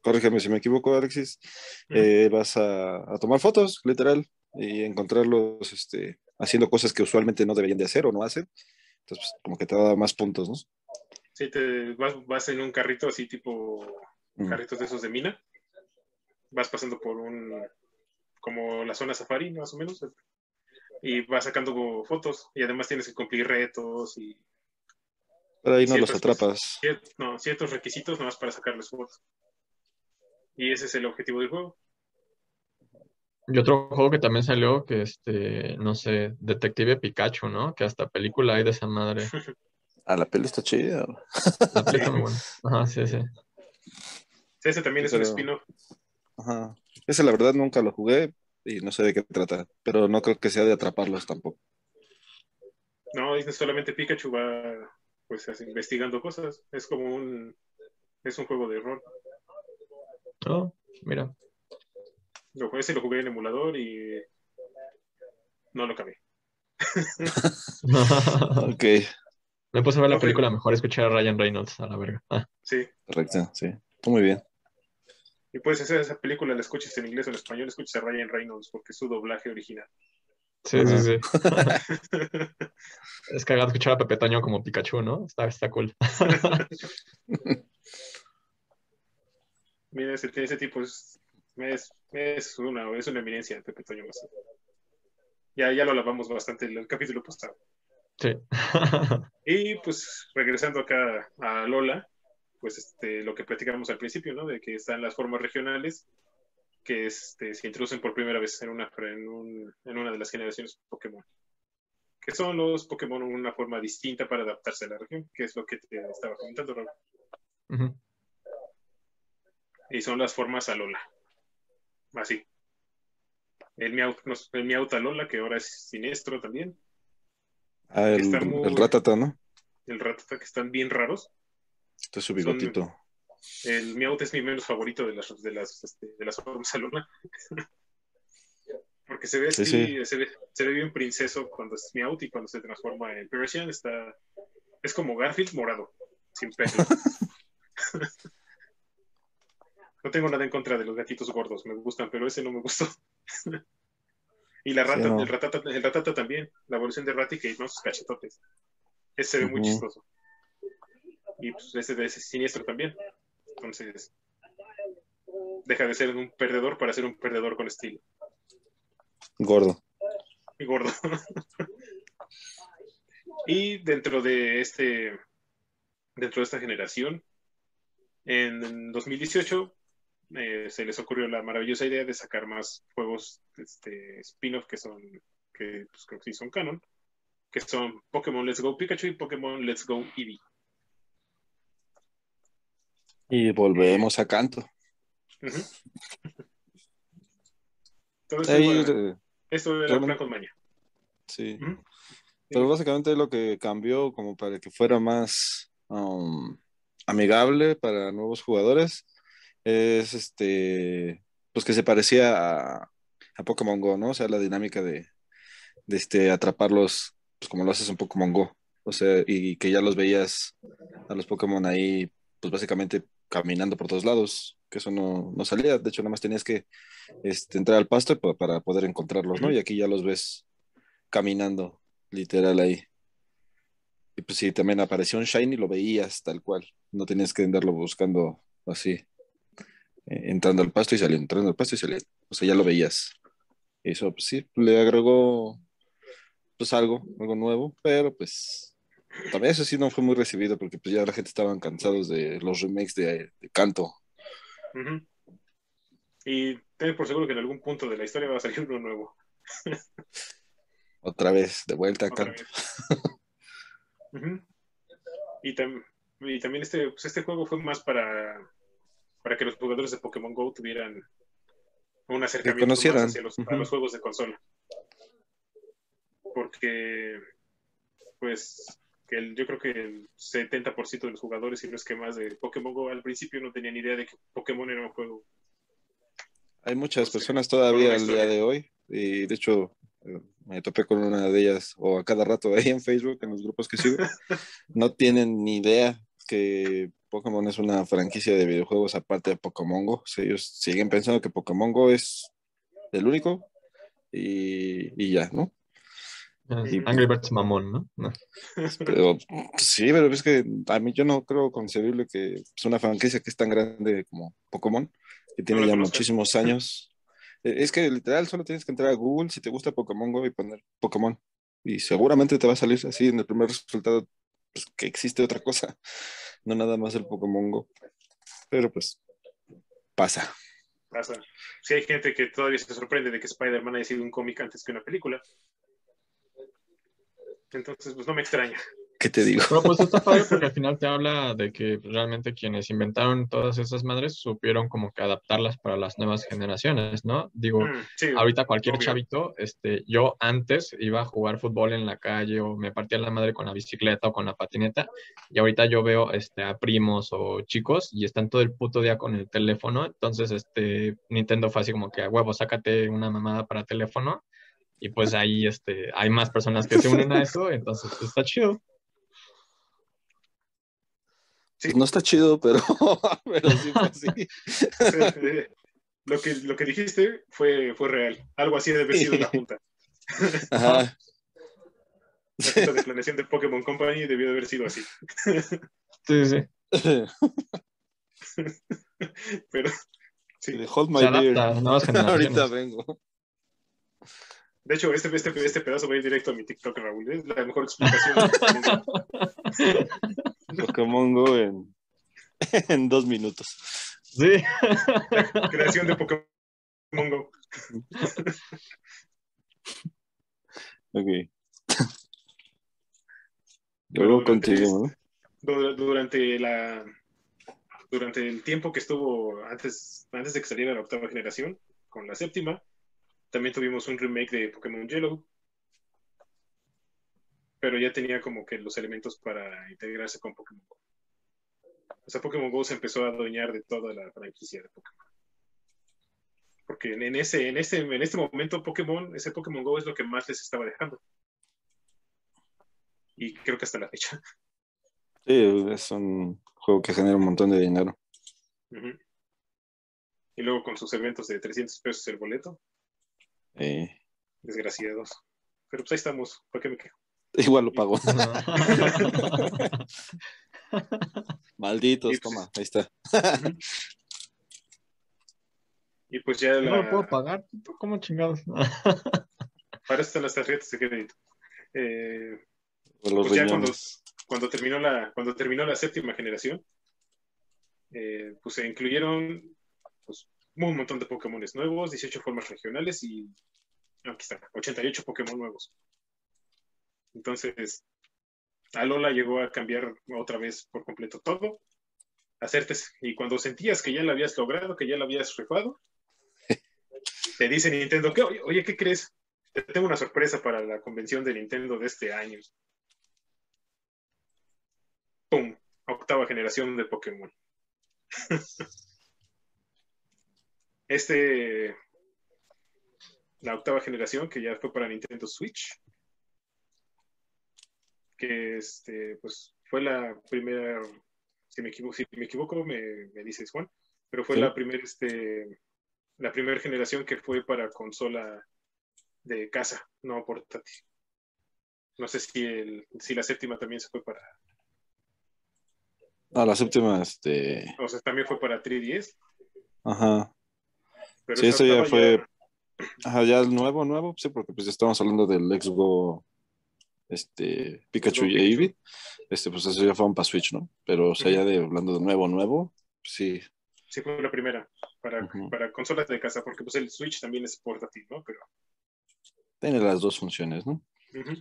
corrígeme si me equivoco, Alexis, eh, vas a, a tomar fotos, literal, y encontrarlos este, haciendo cosas que usualmente no deberían de hacer o no hacen. Entonces, pues, como que te da más puntos, ¿no? sí, te vas, vas en un carrito así tipo Mm. carritos de esos de mina. Vas pasando por un, como la zona safari, más o menos. Y vas sacando fotos. Y además tienes que cumplir retos y Pero ahí no los atrapas. cier- no, ciertos requisitos nomás para sacarles fotos. Y ese es el objetivo del juego. Y otro juego que también salió, que este, no sé, Detective Pikachu, ¿no? Que hasta película hay de esa madre. Ah, la peli está chida. La película está muy buena. Ajá, sí, sí. Sí, ese también Sí, es un pero- spin-off. Ajá. Ese la verdad nunca lo jugué y no sé de qué trata, pero no creo que sea de atraparlos tampoco. No, es solamente Pikachu va pues así, investigando cosas. Es como un es un juego de rol. Oh, mira. Lo, ese lo jugué en emulador y no lo acabé. Ok, Me puse a ver la película, mejor escuchar a Ryan Reynolds a la verga. Ah, Sí. correcto, sí. Muy bien. Y puedes hacer esa película, la escuches en inglés o en español, escuches a Ryan Reynolds porque es su doblaje original. sí, sí, sí. es cagado escuchar a Pepe Toño como Pikachu, ¿no? Está, está cool. Mira, ese, ese tipo es, es, es una, es una eminencia, Pepe Toño. Ya, ya lo lavamos bastante en el capítulo pasado. Sí. Y pues regresando acá a Lola, pues este, lo que platicamos al principio, ¿no? De que están las formas regionales que este, se introducen por primera vez en una, en, un- en una de las generaciones Pokémon. que son los Pokémon una forma distinta para adaptarse a la región, que es lo que te estaba comentando, Rob. Ujú. Y son las formas Alola. Así. El Meowth, el Meowth Alola, que ahora es siniestro también. Ah, el, muy- el Ratata, ¿no? El Ratata, que están bien raros. Este es su bigotito. El Meowth es mi menos favorito de las, de las, este, de las formas Alola. Porque se ve, Sí, así, sí. Se, ve, se ve bien princeso cuando es Meowth y cuando se transforma en Persian está... Es como Garfield morado, sin pelo. no tengo nada en contra de los gatitos gordos, me gustan, pero ese no me gustó. y la rata, Sí, no. el, ratata, el ratata también, la evolución de Raticate, ¿no? Sus cachetotes. Ese se ve muy chistoso. Y pues ese de ese siniestro también. Entonces, deja de ser un perdedor para ser un perdedor con estilo. Gordo. Y gordo. y dentro de este, dentro de esta generación, en 2018 eh, se les ocurrió la maravillosa idea de sacar más juegos este, spin-off que son, que pues, creo que sí son canon, que son Pokémon Let's Go Pikachu y Pokémon Let's Go Eevee. Y volvemos a canto. Todo esto, era con maña. sí. Pero básicamente lo que cambió como para que fuera más um, amigable para nuevos jugadores es este pues que se parecía a, a Pokémon Go, ¿no? O sea, la dinámica de, de este atraparlos pues como lo haces en Pokémon Go. O sea, y que ya los veías a los Pokémon ahí, pues básicamente caminando por todos lados, que eso no, no salía. De hecho, nada más tenías que este, entrar al pasto pa- para poder encontrarlos, ¿no? Y aquí ya los ves caminando literal ahí. Y pues sí, también apareció un Shiny, lo veías tal cual. No tenías que andarlo buscando así, eh, entrando al pasto y saliendo, entrando al pasto y saliendo. O sea, ya lo veías. Eso, pues sí, le agregó pues algo, algo nuevo, pero pues también eso sí no fue muy recibido porque pues ya la gente estaban cansados de los remakes de, de Canto. Y ten por seguro que en algún punto de la historia va a salir uno nuevo. Otra vez, de vuelta a otra Canto. y, tam- y también este, pues este juego fue más para, para que los jugadores de Pokémon Go tuvieran un acercamiento más hacia los, a los juegos de consola. Porque, pues, que el- yo creo que el 70% de los jugadores, si no es que más, de Pokémon Go al principio no tenían idea de que Pokémon era un juego. Hay muchas Pues, personas todavía al día de hoy y de hecho eh, me topé con una de ellas o a cada rato ahí en Facebook, en los grupos que sigo, no tienen ni idea que Pokémon es una franquicia de videojuegos aparte de Pokémon Go. O sea, ellos siguen pensando que Pokémon Go es el único y, y ya, ¿no? Ujú. Angry Birds mamón, ¿no? No. Pero pues, sí, pero es que a mí yo no creo concebible que es una franquicia que es tan grande como Pokémon, que tiene No ya muchísimos años. Eh, Es que literal solo tienes que entrar a Google si te gusta Pokémon Go y poner Pokémon. Y seguramente te va a salir así en el primer resultado pues, que existe otra cosa, no nada más el Pokémon Go. Pero pues pasa. Pasa. Si hay gente que todavía se sorprende de que Spider-Man haya sido un cómic antes que una película. Entonces, pues no me extraña. ¿Qué te digo? Pero pues está padre porque al final te habla de que realmente quienes inventaron todas esas madres supieron como que adaptarlas para las nuevas generaciones, ¿no? Digo, Mm, sí, ahorita cualquier obvio. chavito, este, yo antes iba a jugar fútbol en la calle o me partía la madre con la bicicleta o con la patineta y ahorita yo veo este, a primos o chicos y están todo el puto día con el teléfono, entonces este, Nintendo fue así como que a huevo, sácate una mamada para teléfono y pues ahí este, hay más personas que se unen a eso, entonces pues, está chido. Sí. Pues no está chido, pero, pero sí fue así. lo, que, lo que dijiste fue, fue real. Algo así debe haber sido la junta. Ajá. La junta de planeación de Pokémon Company debió de haber sido así. Sí, sí. Pero sí. Hold my beer. Ahorita vengo. De hecho, este, este, este pedazo va a ir directo a mi TikTok, Raúl. Es la mejor explicación. de Pokémon. Pokémon Go en, en dos minutos. Sí. Creación de Pokémon Go. Ok. Luego du- durante la durante el tiempo que estuvo antes, antes de que saliera la octava generación, con la séptima, también tuvimos un remake de Pokémon Yellow. Pero ya tenía como que los elementos para integrarse con Pokémon Go. O sea, Pokémon Go se empezó a adueñar de toda la franquicia de Pokémon. Porque en, ese, en, ese, en este momento Pokémon, ese Pokémon Go es lo que más les estaba dejando. Y creo que hasta la fecha. Sí, es un juego que genera un montón de dinero. Y luego con sus eventos de 300 pesos el boleto, Eh, desgraciados. Pero pues ahí estamos, ¿para qué me quejo? igual lo pago. No. Malditos, pues, toma, ahí está. Y pues ya No lo puedo pagar. ¿Cómo chingados? para eso están las tarjetas de crédito. Eh, Pues ya cuando terminó la, cuando terminó la séptima generación, eh, pues se incluyeron pues, un montón de Pokémon nuevos, 18 formas regionales y aquí está, 88 Pokémon nuevos. Entonces, Alola llegó a cambiar otra vez por completo todo, hacerte, y cuando sentías que ya lo habías logrado, que ya lo habías rifado, te dice Nintendo, que, oye, oye, ¿qué crees? Te tengo una sorpresa para la convención de Nintendo de este año. ¡Pum! Octava generación de Pokémon. este. La octava generación que ya fue para Nintendo Switch. Que este, pues fue la primera. Si me equivoco, si me, equivoco me, me dices Juan. Pero fue Sí. la primera este, la primera generación que fue para consola de casa, no portátil. No sé si, el, si la séptima también se fue para, Ah, la séptima, este. o sea, también fue para 3DS. Ajá. Pero Sí, eso ya fue. Ajá, ya el nuevo, nuevo, sí, porque pues ya estamos hablando del X-Go, este, Pikachu y. Eevee. Este, pues eso ya fueron para Switch, ¿no? Pero, o sea, ya de hablando de nuevo, nuevo, sí. Sí, fue la primera para, Ujú. para consolas de casa, porque pues el Switch también es portátil, ¿no? Pero Tiene las dos funciones, ¿no? ujú,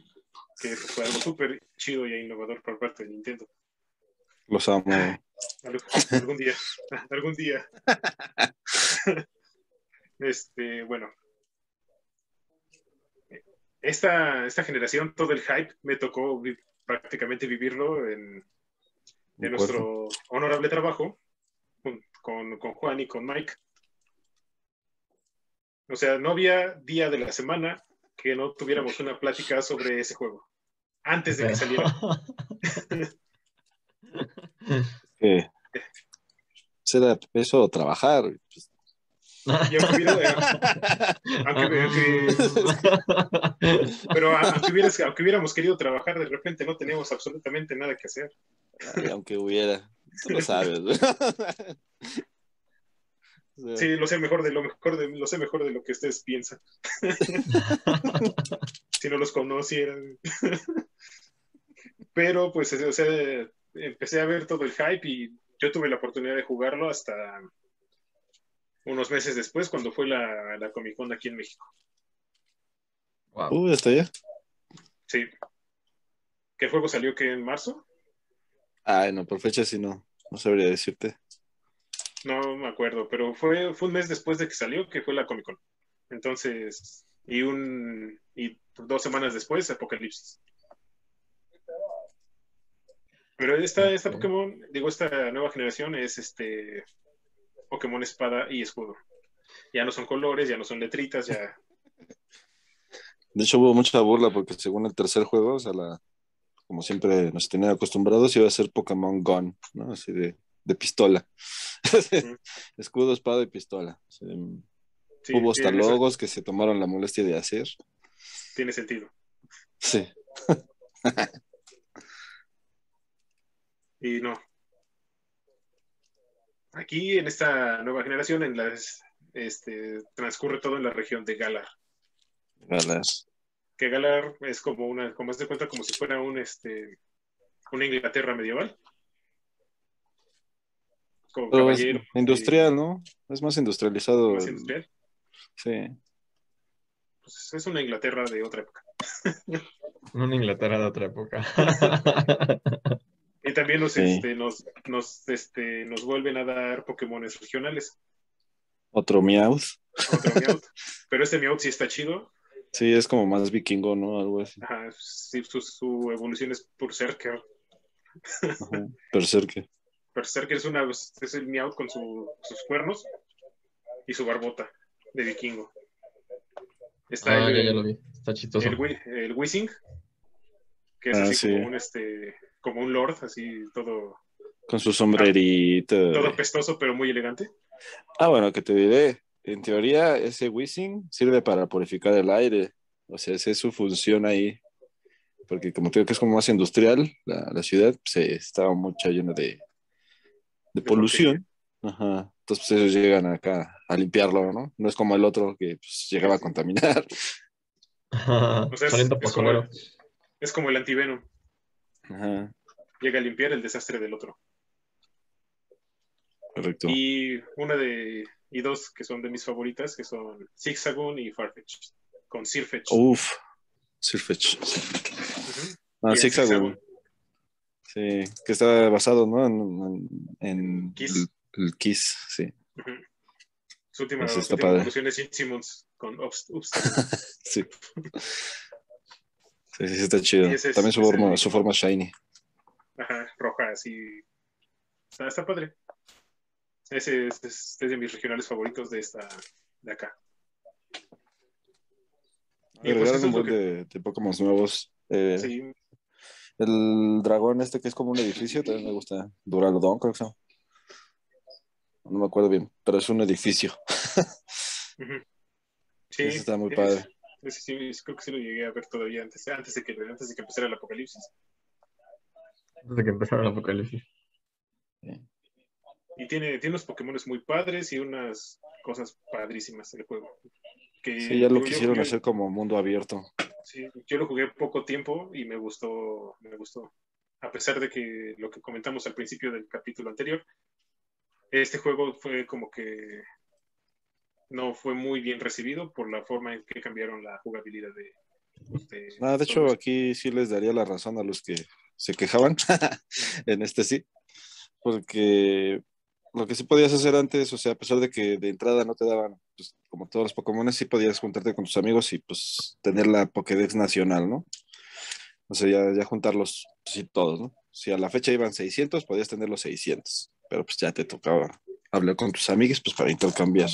que pues, fue algo súper chido y innovador por parte de Nintendo. Los amo. Algún día, algún día. este, bueno. Esta, esta generación, todo el hype, me tocó vi- prácticamente vivirlo en, nuestro honorable trabajo con, con, Juan y con Mike. O sea, no había día de la semana que no tuviéramos una plática sobre ese juego. Antes de que saliera. Que será eso trabajar. pues, Y aunque hubiera- aunque- pero a- aunque, hubieras- aunque hubiéramos querido trabajar, de repente no teníamos absolutamente nada que hacer. ay, aunque hubiera. Tú lo sabes, Sí, lo sé mejor de lo mejor de lo sé mejor de lo que ustedes piensan. si no los conocieran. Pero pues, o sea, empecé a ver todo el hype y yo tuve la oportunidad de jugarlo hasta unos meses después, cuando fue la, la Comic Con aquí en México. Wow. Uy, hasta allá. Sí. Que el juego salió que en marzo. Ay, no, por fecha sí no. No sabría decirte. No me acuerdo, pero fue, fue un mes después de que salió que fue la Comic Con. Entonces, y un y dos semanas después, Apocalipsis. Pero esta, esta Ok. Pokémon, digo, esta nueva generación es este Pokémon Espada y Escudo. Ya no son colores, ya no son letritas, ya. De hecho, hubo mucha burla porque según el tercer juego, o sea, la, como siempre nos tenían acostumbrados, iba a ser Pokémon Gun, ¿no? Así de, de pistola. Escudo, espada y pistola. Sí, hubo hasta logos que se tomaron la molestia de hacer. tiene sentido. Sí. Y no. Aquí en esta nueva generación, en las, este, transcurre todo en la región de Galar. Galas. que Galar es como una, como se cuenta, como si fuera un este una Inglaterra medieval. Como Pero es caballero. industrial, ¿no? Es más industrializado. más el- industrial. Sí. pues, es una Inglaterra de otra época. Una Inglaterra de otra época. También nos, Sí. este, nos, nos, este, nos vuelven a dar Pokémones regionales. Otro Meowth. Otro Meowth. Pero este Meowth sí está chido. Sí, es como más vikingo, ¿no? Algo así. Ajá, sí, su, su evolución es Berserker. Ajá. Berserker. Berserker es, una, es el Meowth con su- sus cuernos y su barbota de vikingo. Está Ah, el, ya, ya lo vi. Está chistoso. el, el Whizzing, que es Ah, así sí. como un este como un lord, así todo, Con su sombrerito. todo pestoso pero muy elegante. Ah, bueno, que te diré. En teoría, ese whizzing sirve para purificar el aire. O sea, esa es su función ahí. Porque como te digo que es como más industrial, la, la ciudad se estaba mucha llena de, de polución. Ajá. Entonces pues, ellos llegan acá a limpiarlo, ¿no? No es como el otro que pues, llegaba a contaminar. O sea, es, como, es como el antivenom. Ajá, Llega a limpiar el desastre del otro. correcto. Y una de y dos que son de mis favoritas, que son Zigzagoon y Farfetch, con Sirfetch. Uf, Sirfetch. sí. Ah, Zigzagoon. Sí, que está basado, ¿no? En, Kiss. El, el Kiss, sí. Su última, Eso su está última padre. es Simmons con Obstacle. Sí. Sí, sí, está chido. Ese También su forma, su forma shiny. Ajá, roja, así. Está, está padre. Ese es, es- es de mis regionales favoritos de esta de acá. Y pues eso un buen de, de Pokémon nuevos. Eh, Sí, El dragón este que es como un edificio, también me gusta. Duraludon, creo que llama. No me acuerdo bien, pero es un edificio. sí Ese está muy padre. creo que sí lo llegué a ver todavía antes, antes, de, que, antes de que empezara el apocalipsis. Desde que empezaron el apocalipsis. Y tiene, tiene unos Pokémon muy padres y unas cosas padrísimas del juego. Que, Sí, ya lo quisieron jugué- hacer como mundo abierto. Sí, yo lo jugué poco tiempo y me gustó, me gustó. A pesar de que lo que comentamos al principio del capítulo anterior, este juego fue como que no fue muy bien recibido por la forma en que cambiaron la jugabilidad de... de Ah, de hecho, aquí sí les daría la razón a los que se quejaban. en este sí. Porque lo que sí podías hacer antes, o sea, a pesar de que de entrada no te daban, pues, como todos los Pokémon, sí podías juntarte con tus amigos y pues tener la Pokédex nacional, ¿no? O sea, ya, ya juntarlos, pues, sí, todos, ¿no? Si a la fecha iban 600, podías tener los 600, pero pues ya te tocaba hablar con tus amigos, pues para intercambiar.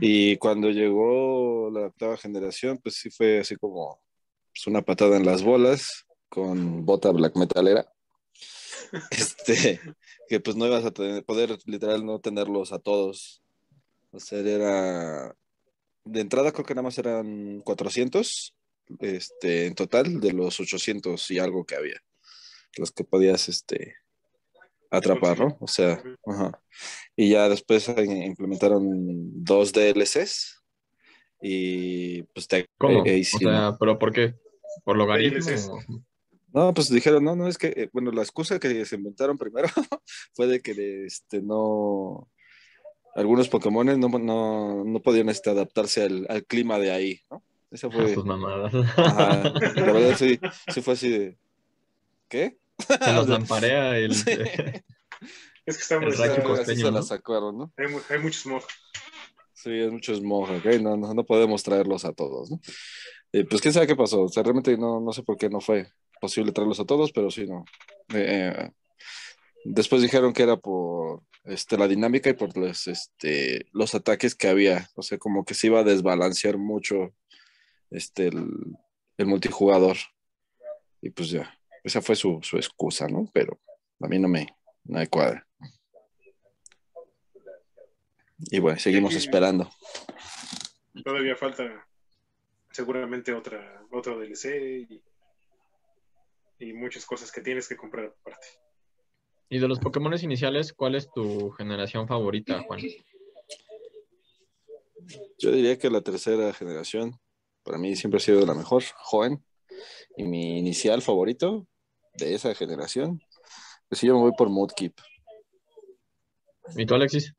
Y cuando llegó la octava generación, pues sí fue así como pues, una patada en las bolas con bota black metalera. Este, que pues no ibas a tener- poder literal no tenerlos a todos. O sea, era de entrada creo que nada más eran 400 este, en total de los 800 y algo que había. Los que podías este, atrapar, ¿no? O sea, ajá. Y ya después eh, implementaron dos DLCs y pues te ¿Cómo? eh, O hicieron- sea, ¿pero por qué? ¿Por logaritmo? DLCs. No, pues dijeron, no, no, es que, eh, bueno, la excusa que se inventaron primero fue de que este, no, algunos Pokémon no, no, no podían este, adaptarse al, al clima de ahí, ¿no? Esa fue, Sus mamadas. ajá, la verdad sí, sí fue así de, ¿qué? Se nos lamparea el... Sí. Es que estamos, El rayo está- costeño. Se la ¿no? sacaron, ¿no? hay, hay mucho smog. Sí, es mucho smog, ¿ok? No, no, no podemos traerlos a todos, ¿no? Eh, pues quién sabe qué pasó, o sea, realmente no, no sé por qué no fue posible traerlos a todos, pero sí, no. Eh, eh, después dijeron que era por este, la dinámica y por los, este, los ataques que había, o sea, como que se iba a desbalancear mucho este, el, el multijugador. Y pues ya, esa fue su, su excusa, ¿no? Pero a mí no me, no me cuadra. Y bueno, seguimos Sí. esperando. Todavía falta seguramente otra, otro DLC y, y muchas cosas que tienes que comprar aparte. Y de los Pokémon iniciales, ¿cuál es tu generación favorita, Juan? Yo diría que la tercera generación para mí siempre ha sido la mejor, joven. Y mi inicial favorito de esa generación, pues sí, yo me voy por Mudkip. ¿Y tú, Alexis?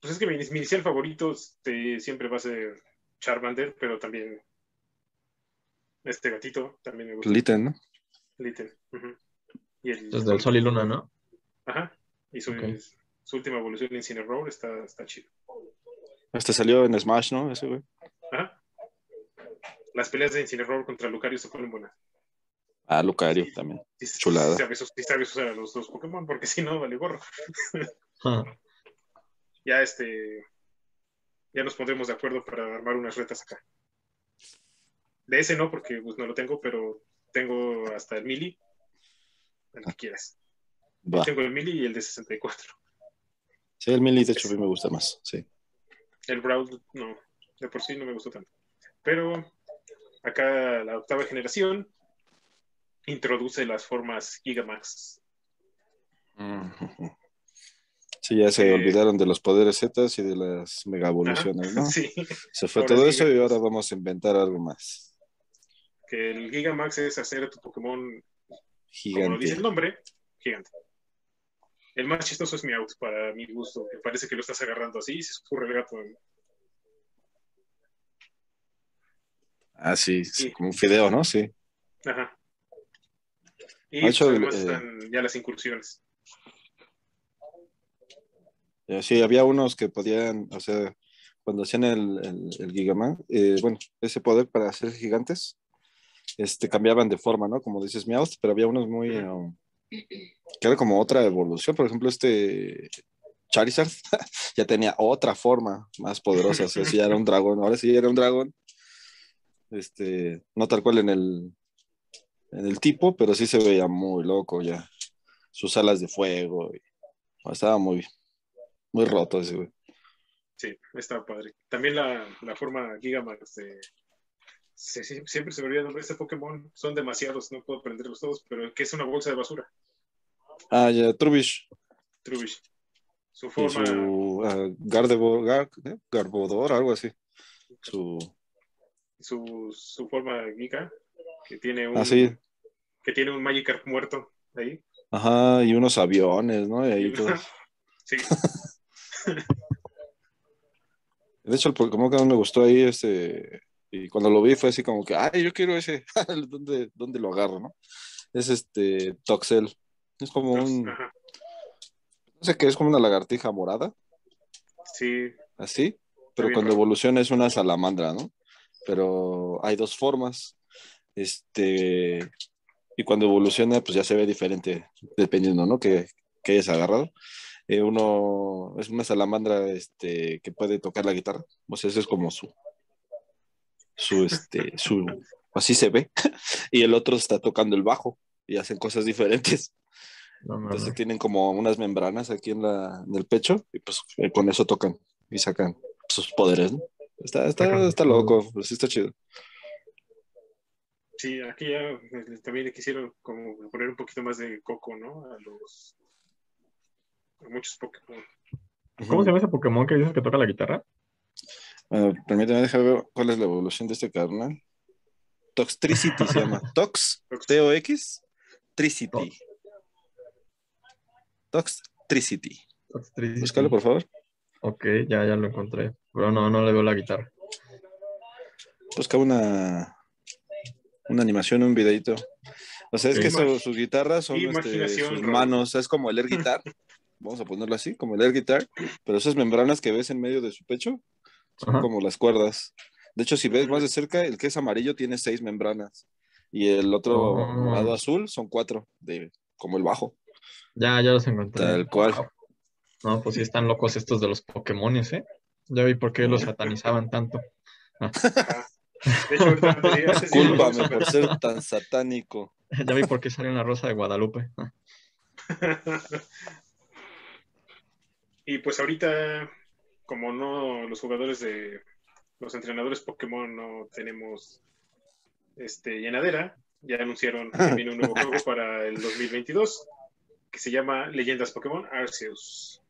Pues pues es que mi, mi inicial favorito este, siempre va a ser Charmander, pero también este gatito también me gusta. Litten, ¿no? Litten. ujú. Y el, Desde el Sol y Luna, ¿no? Ajá. Y su, su última evolución en Cineroar está, está chido. Este salió en Smash, ¿no? Ese, güey. Ajá. Las peleas de Incineroar contra Lucario se ponen buenas. Ah, Lucario también. Sí, Chulada. Sí sabes, sí sabes usar a los dos Pokémon, porque si no, vale gorro. Ah, Ya este. Ya nos pondremos de acuerdo para armar unas retas acá. De ese no, porque pues, no lo tengo, pero tengo hasta el Mili. El que quieras. Tengo el Mili y el de 64. Sí, el Mili, de hecho, a mí me gusta más. Sí. El Brawl, no, de por sí no me gustó tanto. Pero acá la octava generación introduce las formas Gigamax. Sí, ya se Eh, olvidaron de los poderes Z y de las mega evoluciones, ¿no? Sí, Se fue todo eso y ahora vamos a inventar algo más. Que el Gigamax es hacer tu Pokémon, como lo dice Gigante. el nombre, gigante. El más chistoso es Meowth, para mi gusto, que parece que lo estás agarrando así y se escurre el gato. Ah, sí, sí, como un fideo, ¿no? Sí. Ajá. Y hecho, además eh, están ya las incursiones. Eh, Sí, había unos que podían, o sea, cuando hacían el, el, el Gigaman, eh, bueno, ese poder para hacer gigantes, este, cambiaban de forma, ¿no? Como dices Meowth, pero había unos muy, um, que era como otra evolución, por ejemplo, este Charizard ya tenía otra forma más poderosa, o sea, sí ya era un dragón, ahora sí era un dragón, este, no tal cual en el, en el tipo, pero sí se veía muy loco ya, sus alas de fuego, y, estaba muy, muy roto ese, güey. Sí, está padre. También la, la forma Gigamax de... se- siempre se me olvida el nombre de este Pokémon. Son demasiados, no puedo aprenderlos todos, pero que es una bolsa de basura. Ah, ya, Trubbish. Trubbish. Su Y forma... su ah, Gardevo- Gar- ¿eh? Garbodor, algo así. Su, su, su forma Giga, que tiene un, ah, sí. que tiene un Magikarp muerto ahí. Ajá, y unos aviones, ¿no? Y ahí todo. Sí, De hecho, el Pokémon que más me gustó ahí, este, y cuando lo vi fue así como que, ay, yo quiero ese, ¿dónde, dónde lo agarro, no? Es este Toxel. Es como un, no sé qué, es como una lagartija morada, sí, así, pero bien cuando evoluciona es una salamandra, ¿no? Pero hay dos formas, este, y cuando evoluciona, pues ya se ve diferente, dependiendo, ¿no? Que, que hayas agarrado. Eh, uno es una salamandra, este, que puede tocar la guitarra, o sea, eso es como su, su, este, su, así se ve, y el otro está tocando el bajo, y hacen cosas diferentes. no Entonces tienen como unas membranas aquí en, la, en el pecho y pues eh, con eso tocan y sacan sus poderes, ¿no? Está, está, está loco, pues sí está chido. sí, aquí ya eh, también le quisieron como poner un poquito más de coco, ¿no? A los a muchos Pokémon. ¿Cómo se llama ese Pokémon que dicen que toca la guitarra? Bueno, permíteme dejar ver cuál es la evolución de este carnal. Toxtricity se llama. Tox, T-O-X, Tricity. Toxtricity. Toxtricity. Búscalo, por favor. Ok, ya, ya lo encontré. Pero no, no le veo la guitarra. Busca una, una animación, un videito. O sea, es que su- sus guitarras son este, sus manos, es como el air guitar, vamos a ponerlo así, como el air guitar, pero esas membranas que ves en medio de su pecho son Ajá. como las cuerdas. De hecho, si ves más de cerca, el que es amarillo tiene seis membranas y el otro Oh. morado azul son cuatro, de, como el bajo. Ya, ya los encontré. Tal cual. No, pues sí están locos estos de los Pokémones, ¿eh? Ya vi por qué los satanizaban tanto. Ajá. De hecho, Discúlpame por ser tan satánico. Ya vi por qué salió la Rosa de Guadalupe. y pues ahorita, como no los jugadores de los entrenadores Pokémon no tenemos este llenadera, ya anunciaron que viene un nuevo juego para el 2022 que se llama Leyendas Pokémon Arceus.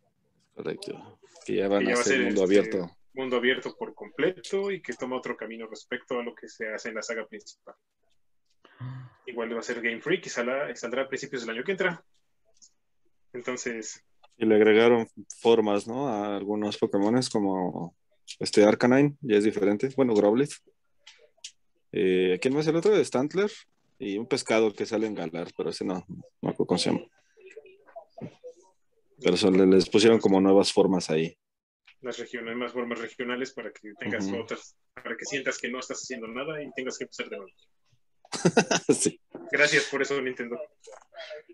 Correcto. Que ya van Que ya a va a ser ser mundo este, abierto. Mundo abierto por completo y que toma otro camino respecto a lo que se hace en la saga principal. Igual va a ser Game Freak y saldrá, saldrá a principios del año que entra. Entonces, Y le agregaron formas, ¿no? A algunos Pokémones como este Arcanine, ya es diferente. Bueno, Growlithe. Eh, ¿Quién más el otro? Stantler. Y un pescado que sale en Galar, pero ese no, no acuerdo cómo se llama. Pero eso, le- les pusieron como nuevas formas ahí. Las regiones, más formas regionales para que tengas otras, para que sientas que no estás haciendo nada y tengas que empezar de nuevo. Sí. Gracias por eso, Nintendo.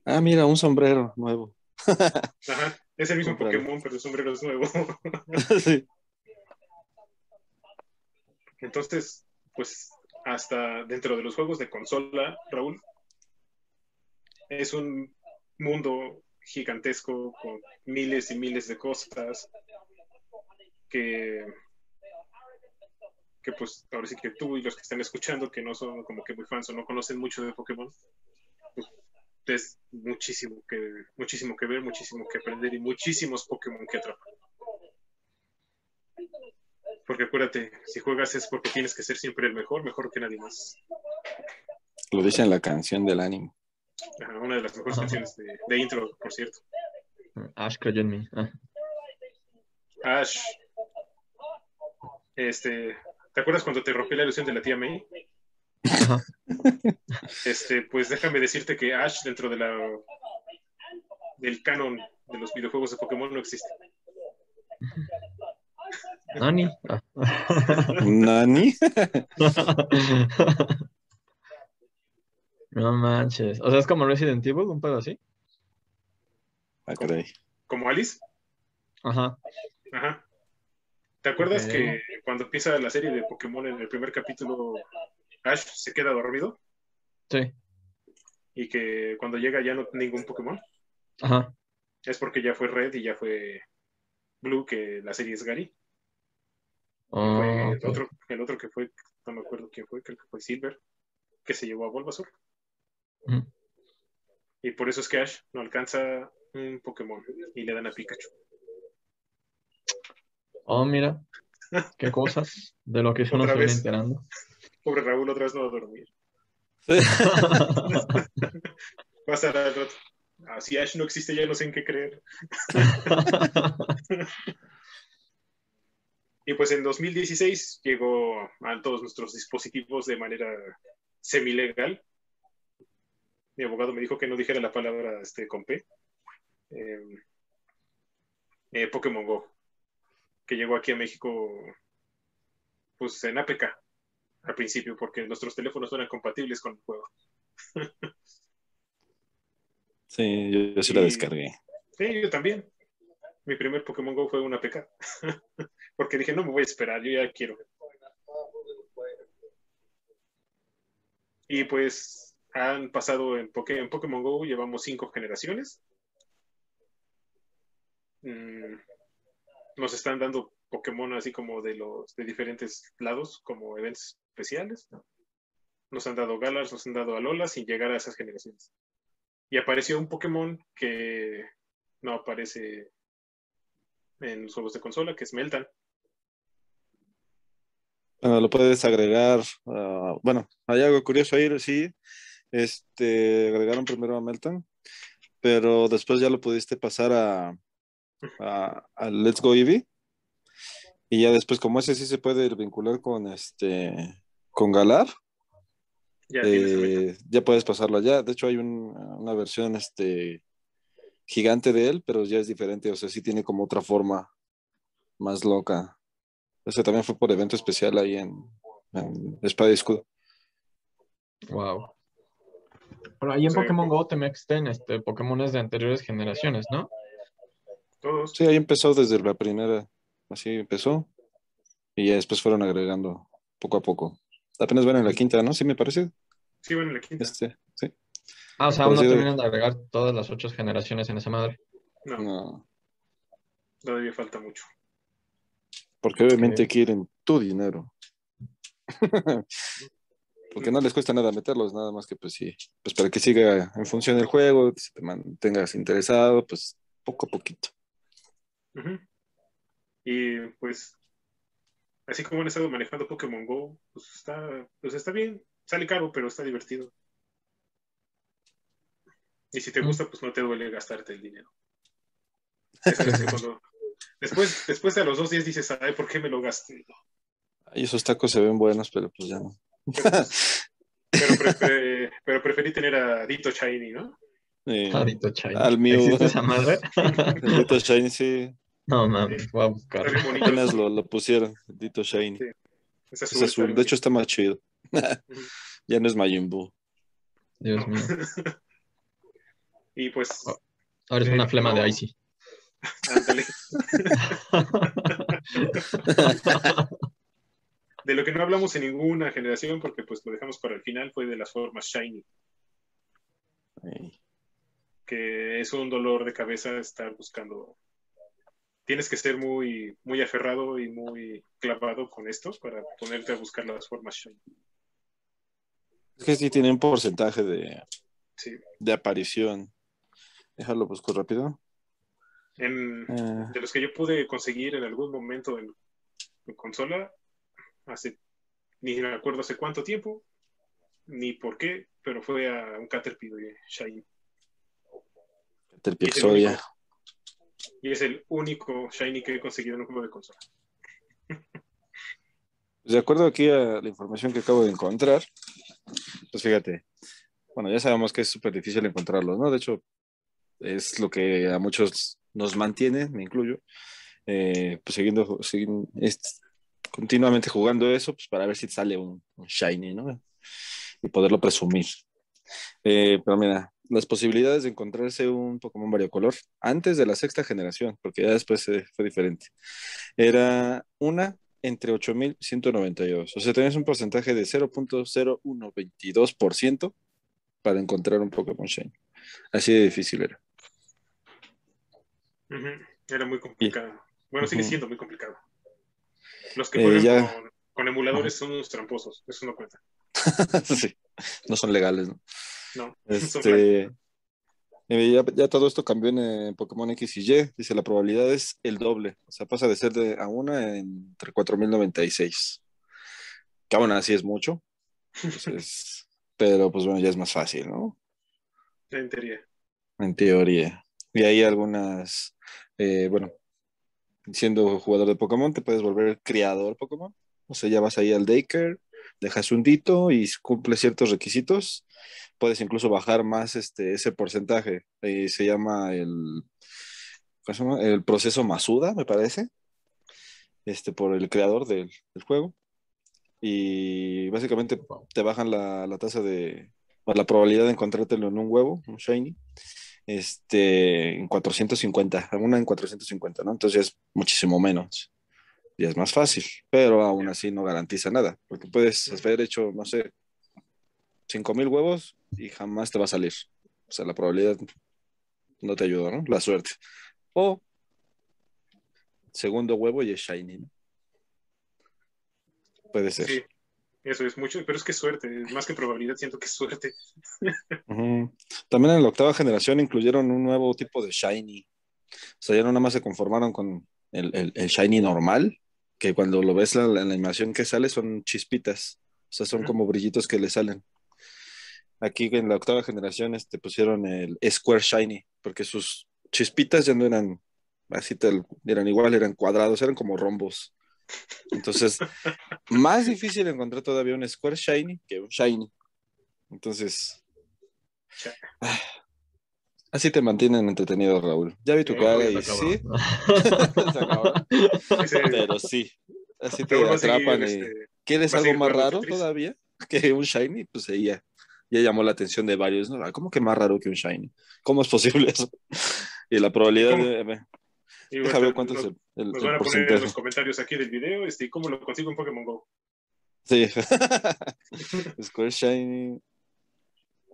Ah, mira, un sombrero nuevo. Ajá, es el mismo. Pokémon, pero el sombrero es nuevo. Sí. Entonces, pues hasta dentro de los juegos de consola, Raúl, es un mundo gigantesco con miles y miles de cosas que, que pues ahora sí que tú y los que están escuchando que no son como que muy fans o no conocen mucho de Pokémon, es muchísimo que, muchísimo que ver, muchísimo que aprender y muchísimos Pokémon que atrapar. Porque acuérdate, si juegas es porque tienes que ser siempre el mejor, mejor que nadie más. Lo dice en la canción del anime. Ajá, una de las mejores canciones de, de intro, por cierto. Ash creyó en mí. Ah. Ash, este, ¿te acuerdas cuando te rompí la ilusión de la tía May? Ajá. Este, pues déjame decirte que Ash dentro de la del canon de los videojuegos de Pokémon no existe. Nani. Nani. No manches. O sea, es como Resident Evil, un pedo así. Ah, caray. Como Alice, Ajá. ajá. ¿Te acuerdas que cuando empieza la serie de Pokémon en el primer capítulo Ash se queda dormido Sí. y que cuando llega ya no ningún Pokémon? Ajá. Es porque ya fue Red y ya fue Blue, que la serie es Gary. Oh, el, otro, el otro que fue, no me acuerdo quién fue, creo que fue Silver, que se llevó a Bulbasaur. Y por eso es que Ash no alcanza un Pokémon y le dan a Pikachu. Oh, mira. Qué cosas de lo que eso no Otra se viene vez. enterando. Pobre Raúl otra vez no va a dormir. Estar al rato. Ah, si Ash no existe ya no sé en qué creer. Y pues en 2016 llegó a todos nuestros dispositivos de manera semilegal. Mi abogado me dijo que no dijera la palabra este, con P. Eh, eh, Pokémon Go, que llegó aquí a México pues en APK al principio, porque nuestros teléfonos no eran compatibles con el juego. Sí, yo, yo sí la descargué. Sí, yo también. Mi primer Pokémon Go fue una APK. porque dije, no me voy a esperar, yo ya quiero. Y pues han pasado en, Poké- en Pokémon Go, llevamos cinco generaciones. Mm, nos están dando Pokémon así como de los de diferentes lados, como eventos especiales. Nos han dado Galars, nos han dado Alola sin llegar a esas generaciones. Y apareció un Pokémon que no aparece en los juegos de consola, que es Meltan. Bueno, lo puedes agregar. ah, bueno, hay algo curioso ahí, sí. Este, agregaron primero a Melton, pero después ya lo pudiste pasar a, a, a Let's Go Eevee. Y ya después, como ese sí se puede vincular con este con Galar, Ya eh, ya puedes pasarlo allá. De hecho, hay un- una versión este, gigante de él, pero ya es diferente. O sea, sí tiene como otra forma más loca. Ese también fue por evento especial ahí en, en Espada y Escudo. Wow. Pero ahí en Sí. Pokémon Go te meten este, Pokémones de anteriores generaciones, ¿no? Todos. Sí, ahí empezó desde la primera. Así empezó. Y ya después fueron agregando poco a poco. Apenas van en la quinta, ¿no? Sí, me parece. Sí, bueno, la quinta. Este, sí. Ah, o sea, aún no terminan de agregar todas las ocho generaciones en esa madre. No, No, todavía falta mucho. porque obviamente quieren tu dinero. porque no les cuesta nada meterlos, nada más que pues sí, pues para que siga en función el juego, que te mantengas interesado, pues poco a poquito. Y pues, así como han estado manejando Pokémon Go, pues está, pues está bien. Sale caro, pero está divertido. Y si te Mm. gusta, pues no te duele gastarte el dinero. después, después de los dos días dices, ay, ¿por qué me lo gasté? Ay, esos tacos se ven buenos, pero pues ya no. Pero, pero, preferí tener a Dito Shiny, ¿no? A Dito Shiny. Al mío. ¿Existe esa madre? Dito Shiny, sí. No mames, voy a buscar. Apenas lo, lo pusieron, Dito Shiny. Sí. Es azul. Es azul. De hecho, está más chido. ya no es Majin Buu. Dios mío. y pues. Oh, ahora es una eh, flema de Icy. Ándale. de lo que no hablamos en ninguna generación, porque pues lo dejamos para el final, fue de las formas Shiny. Que es un dolor de cabeza estar buscando. Tienes que ser muy, muy aferrado y muy clavado con esto para ponerte a buscar las formas Shiny. Es que sí tiene un porcentaje de, de aparición. Déjalo busco rápido. En, eh. De los que yo pude conseguir en algún momento en consola, hace, ni me acuerdo hace cuánto tiempo, ni por qué, pero fue a un Caterpie de Shiny. Caterpie. Y es el único Shiny que he conseguido en un juego de consola. Pues de acuerdo aquí a la información que acabo de encontrar, pues fíjate, bueno, ya sabemos que es súper difícil encontrarlos, ¿no? De hecho, es lo que a muchos nos mantiene, me incluyo, eh, pues siguiendo, continuamente jugando eso, pues para ver si sale un, shiny, ¿no? Y poderlo presumir. Eh, pero mira, las posibilidades de encontrarse un Pokémon variocolor antes de la sexta generación, porque ya después fue diferente, era una entre 8.192. O sea, tenés un porcentaje de 0.0122% para encontrar un Pokémon Shiny. Así de difícil era. Era muy complicado. bueno, sigue siendo muy complicado. Los que eh, juegan con, emuladores son unos tramposos, eso no cuenta. sí, no son legales, ¿no? No. Este, eh, ya, todo esto cambió en Pokémon X y Y. Dice la probabilidad es el doble. O sea, pasa de ser de a una entre 4096. Que aún así es mucho. pero pues bueno, ya es más fácil, ¿no? En teoría. En teoría. Y hay algunas, eh, bueno, siendo jugador de Pokémon, te puedes volver criador Pokémon. O sea, ya vas ahí al daycare, dejas un dito y cumple ciertos requisitos. Puedes incluso bajar más este, ese porcentaje. se llama el, el proceso Masuda, me parece, este, por el creador del, juego. Y básicamente te bajan la, la tasa de, la probabilidad de encontrártelo en un huevo, un shiny, este, en 450, una en 450, ¿no? Entonces es muchísimo menos. Y es más fácil, pero aún así no garantiza nada, porque puedes haber hecho, no sé, 5000 huevos y jamás te va a salir. O sea, la probabilidad no te ayuda, ¿no? La suerte. O segundo huevo y es shiny, ¿no? Puede ser. Sí. Eso es mucho, pero es que suerte, más que probabilidad, siento que es suerte. También en la octava generación incluyeron un nuevo tipo de shiny. O sea, ya no nada más se conformaron con el, shiny normal, que cuando lo ves en la, animación que sale son chispitas. O sea, son como brillitos que le salen. Aquí en la octava generación este, pusieron el Square Shiny, porque sus chispitas ya no eran así, eran igual, eran cuadrados, eran como rombos. Entonces, más difícil encontrar todavía un Square Shiny que un Shiny. Entonces, ah, así te mantienen entretenido, Raúl. Ya vi tu cara y sí. Pero sí, así te atrapan. Este, ¿Quieres algo más raro todavía que un Shiny? Pues ella ya llamó la atención de varios. ¿no? ¿Cómo que más raro que un Shiny? ¿Cómo es posible eso? Y la probabilidad de y ver cuánto es el, el, nos van a poner en los comentarios aquí del video este, cómo lo consigo en Pokémon Go. Sí. Square Shiny.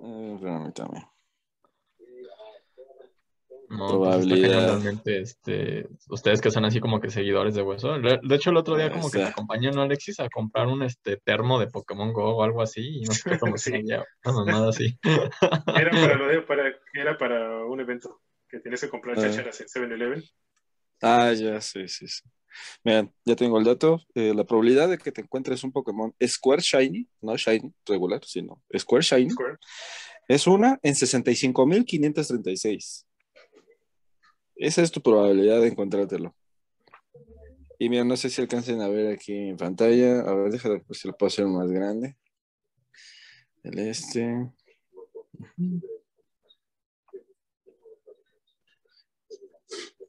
Eh, también. No, Probabilidad. este, ustedes que son así como que seguidores de hueso. De hecho, el otro día como que me acompañó a Alexis a comprar un este termo de Pokémon Go o algo así, y no sé cómo se llama, una mamada así. Era para, lo de, para, era para un evento que tienes que comprar ah. chacharas en 7-Eleven. Ah, ya, sí, sí, sí. Miren, ya tengo el dato. Eh, la probabilidad de que te encuentres un Pokémon Square Shiny, no Shiny regular, sino Square Shiny, es una en 65.536. esa es tu probabilidad de encontrártelo. Y mira, no sé si alcancen a ver aquí en pantalla. A ver, déjame ver si lo puedo hacer más grande. El este.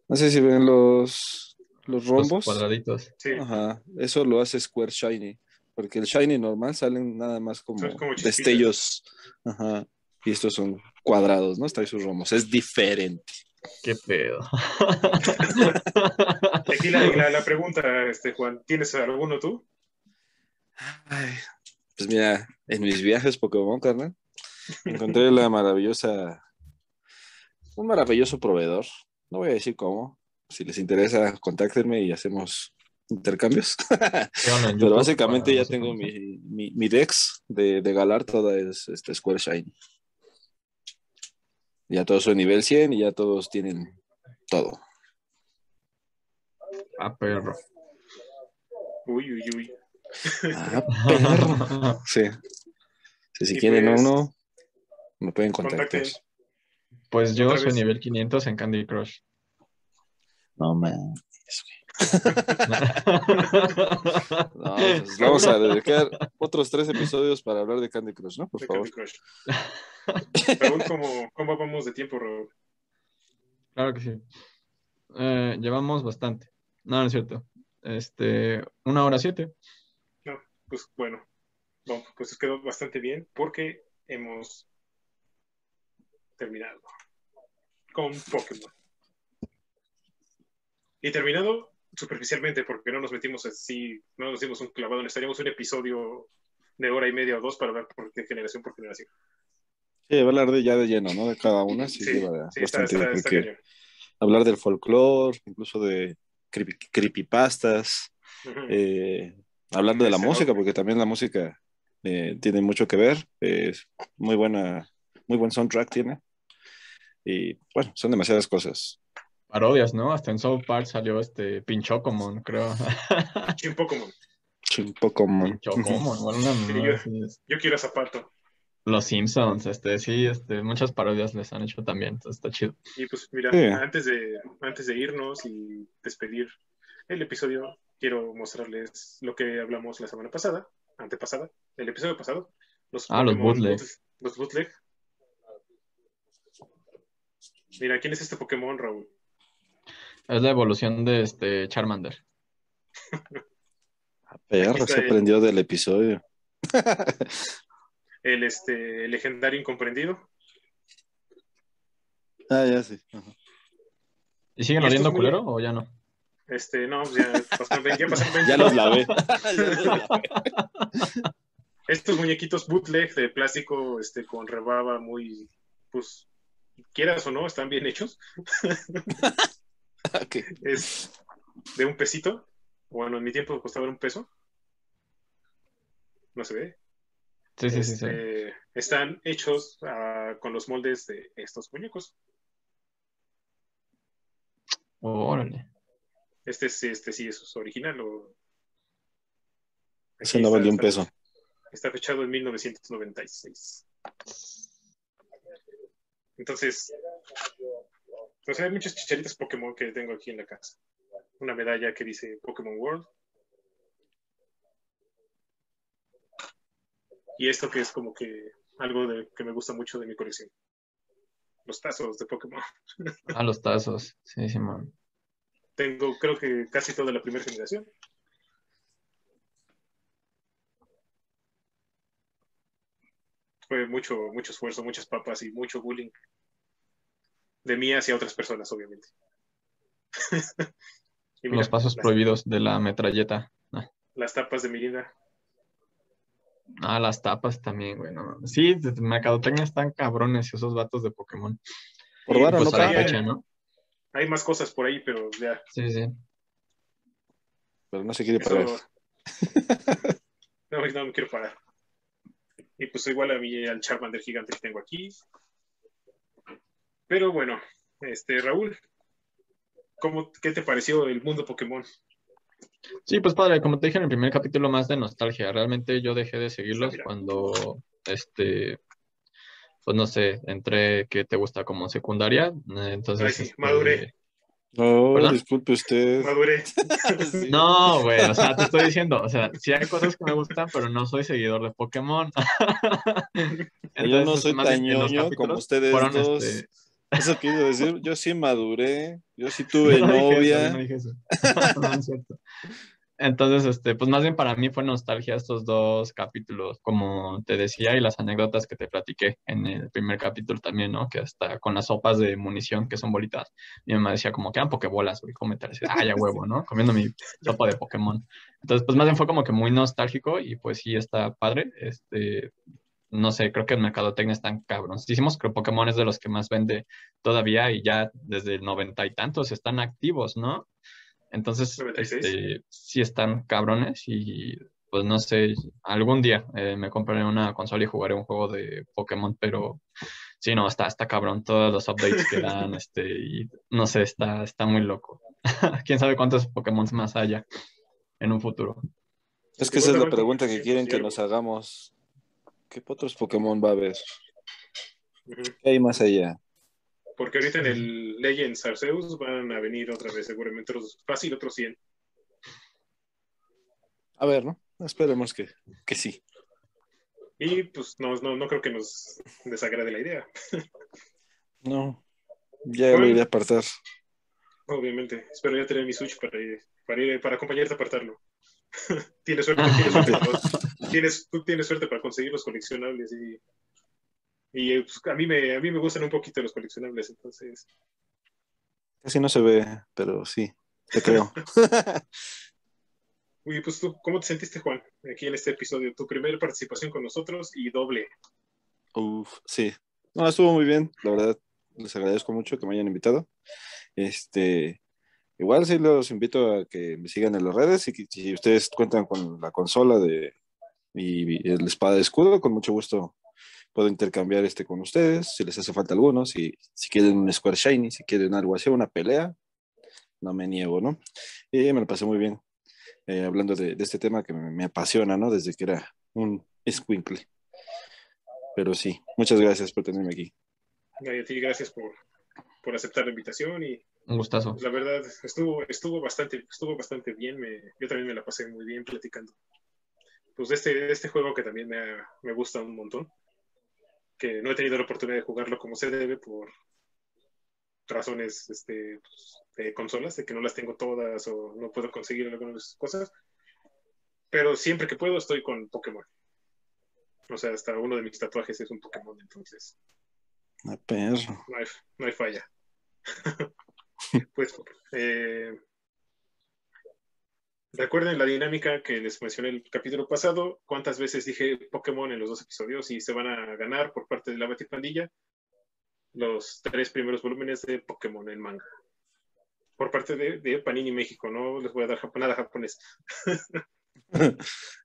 No sé si ven los, los rombos. Los cuadraditos. Sí. Ajá, eso lo hace Square Shiny, porque el Shiny normal salen nada más como, destellos. Ajá, y estos son cuadrados, ¿no? Está ahí sus romos, es diferente. Qué pedo. Aquí la, la- la pregunta, este, Juan, ¿tienes alguno tú? Ay, pues mira, en mis viajes Pokémon, carnal, encontré la maravillosa, un maravilloso proveedor. No voy a decir cómo. Si les interesa, contáctenme y hacemos intercambios. Pero básicamente ya tengo mi, mi, mi Dex de, de Galar, toda es este Square. Ya todos son nivel 100 y ya todos tienen todo. Ah, perro. Uy, uy, uy. Ah, perro. Sí. Sí, si quieren pues, uno, me pueden contactar. Pues yo soy vez. nivel 500 en Candy Crush. No, man. No, pues vamos a dedicar otros tres episodios para hablar de Candy Crush, ¿no? Por de favor. Candy Crush. Raúl, ¿cómo, ¿cómo vamos de tiempo, Raúl? Claro que sí. Eh, llevamos bastante. No, no es cierto. Este, una hora siete. Pues bueno, no, pues quedó bastante bien porque hemos terminado con Pokémon. Y terminado superficialmente porque no nos metimos así, no nos dimos un clavado, necesitaríamos un episodio de hora y media o dos para hablar por, de generación por generación. Sí, va a hablar de ya de lleno, ¿no? De cada una, sí, Sí, lleva sí, bastante, está, hablar del folclore, incluso de creepy- creepypastas, Ujú. eh, hablar de la música, porque también la música eh, tiene mucho que ver, es muy buena, muy buen soundtrack tiene, y bueno, son demasiadas cosas. Parodias, ¿no? Hasta en South Park salió este Pinchocomon, creo. Chin Pokémon. Un poco como... Pinchocomon, o alguna Sí, yo- así es. Yo quiero a Zapato. Los Simpsons, este, sí, este, muchas parodias les han hecho también, entonces está chido. Y pues mira, Sí. antes, de, antes de irnos y despedir el episodio, quiero mostrarles lo que hablamos la semana pasada, antepasada, el episodio pasado. Los Ah, los bootleg. boot- Los bootleg. Mira, ¿quién es este Pokémon, Raúl? Es la evolución de este Charmander. Perro, Aquí está se aprendió del episodio. El este, legendario incomprendido. Ah, ya sí. Ajá. ¿Y siguen oliendo es muy- culero o ya no? Este, no, ya pasaron, ve- ya pasaron 20 Ya los lavé. Estos muñequitos bootleg de plástico este, con rebaba muy, pues, quieras o no, están bien hechos. Ok. es de un pesito. Bueno, en mi tiempo costaba un peso. No se ve. Sí, sí, sí, sí. Este, Están hechos ah, con los moldes de estos muñecos. Órale. Este, sí- este sí es original. O... Ese no valió un peso. Está fechado en 1996. Entonces, pues hay muchas chicharitas Pokémon que tengo aquí en la casa. Una medalla que dice Pokémon World. Y esto que es como que algo de, que me gusta mucho de mi colección. Los tazos de Pokémon. Ah, los tazos. Sí, Simón. Tengo creo que casi toda la primera generación. Fue mucho, mucho esfuerzo, muchas papas y mucho bullying. De mí hacia otras personas, obviamente. y mira, Los pasos las, prohibidos de la metralleta. Ah. las tapas de Mirinda. Ah, las tapas también, güey. no. Sí, mercadotecnia están cabrones esos vatos de Pokémon. Por varo, Pues no a la todavía- pagan, fecha, ¿no? Hay más cosas por ahí, pero ya. Sí, sí. pero no se quiere Eso... pagar. no, no, no quiero parar. Y pues igual a mí al Charmander gigante que tengo aquí. Pero bueno, este Raúl, ¿cómo, ¿qué te pareció el mundo Pokémon? Sí, pues padre, como te dije en el primer capítulo, más de nostalgia. Realmente yo dejé de seguirlos Mira. cuando, este, pues no sé, entré, ¿qué te gusta? Como secundaria. Eh, Entonces, Ay, sí, este, maduré. No, ¿Perdón? disculpe usted. Madure. Sí. No, güey, o sea, te estoy diciendo, o sea, sí hay cosas que me gustan, pero no soy seguidor de Pokémon. Yo no Entonces, soy más tan ñoño como ustedes fueron, dos. este, Eso quiso decir, yo sí maduré, yo sí tuve No novia. no dije eso. No, es cierto. Entonces, este, pues más bien para mí fue nostalgia estos dos capítulos, como te decía, y las anécdotas que te platiqué en el primer capítulo también, ¿no? Que hasta con las sopas de munición, que son bolitas, mi mamá decía como que eran pokebolas, güey, cómetelas. Y, Ah, ya huevo, ¿no? Comiendo mi sopa de Pokémon. Entonces, pues más bien fue como que muy nostálgico y pues sí está padre. Este, no sé, creo que en Mercadotecnia están cabroncísimos. Creo que Pokémon es de los que más vende todavía y ya desde el noventa y tantos están activos, ¿no? Entonces, 96. este, sí están cabrones y pues no sé, algún día eh, me compraré una consola y jugaré un juego de Pokémon, pero sí, no, está, está cabrón, todos los updates que dan, este, y no sé, está, está muy loco. Quién sabe cuántos Pokémon más haya en un futuro. Es que esa es la pregunta que quieren que nos hagamos. ¿Qué otros Pokémon va a haber? Ujú. ¿Qué hay más allá? Porque ahorita en el Legends Arceus van a venir otra vez, seguramente otros, fácil otros 100. A ver, ¿no? Esperemos que, que sí. Y pues no, no, no creo que nos desagrade la idea, No, ya lo iré a apartar. obviamente. Espero ya tener mi Switch para, ir- para, ir- para acompañarte a apartarlo. tienes suerte, tienes suerte, tienes- tú tienes suerte para conseguir los coleccionables y, y eh, pues, a, mí me, a mí me gustan un poquito los coleccionables, entonces Casi no se ve, pero sí, te creo. Uy, pues tú, ¿cómo te sentiste, Juan, aquí en este episodio? Tu primera participación con nosotros y doble. Uf, sí. No, estuvo muy bien, la verdad. Les agradezco mucho que me hayan invitado. Este, igual sí los invito a que me sigan en las redes y que si ustedes cuentan con la consola de y el espada de escudo, con mucho gusto puedo intercambiar este con ustedes, si les hace falta alguno, si, si quieren un Square Shiny, si quieren algo así, una pelea, no me niego, ¿no? Y me lo pasé muy bien, eh, hablando de, de este tema que me, me apasiona, ¿no? Desde que era un squinkle. Pero sí, muchas gracias por tenerme aquí. Y a ti, gracias por, por aceptar la invitación y Un gustazo. la verdad estuvo, estuvo, bastante, estuvo bastante bien. Me, yo también me la pasé muy bien platicando. Pues de este, de este juego que también me, ha- me gusta un montón. Que no he tenido la oportunidad de jugarlo como se debe por razones este, pues, de consolas, de que no las tengo todas o no puedo conseguir algunas cosas. Pero siempre que puedo estoy con Pokémon. O sea, hasta uno de mis tatuajes es un Pokémon, entonces Ah, no hay, no hay falla. pues, eh, recuerden la dinámica que les mencioné el capítulo pasado, cuántas veces dije Pokémon en los dos episodios y se van a ganar por parte de la Batipandilla los tres primeros volúmenes de Pokémon en manga. Por parte de, de Panini México, no les voy a dar jap- nada japonés.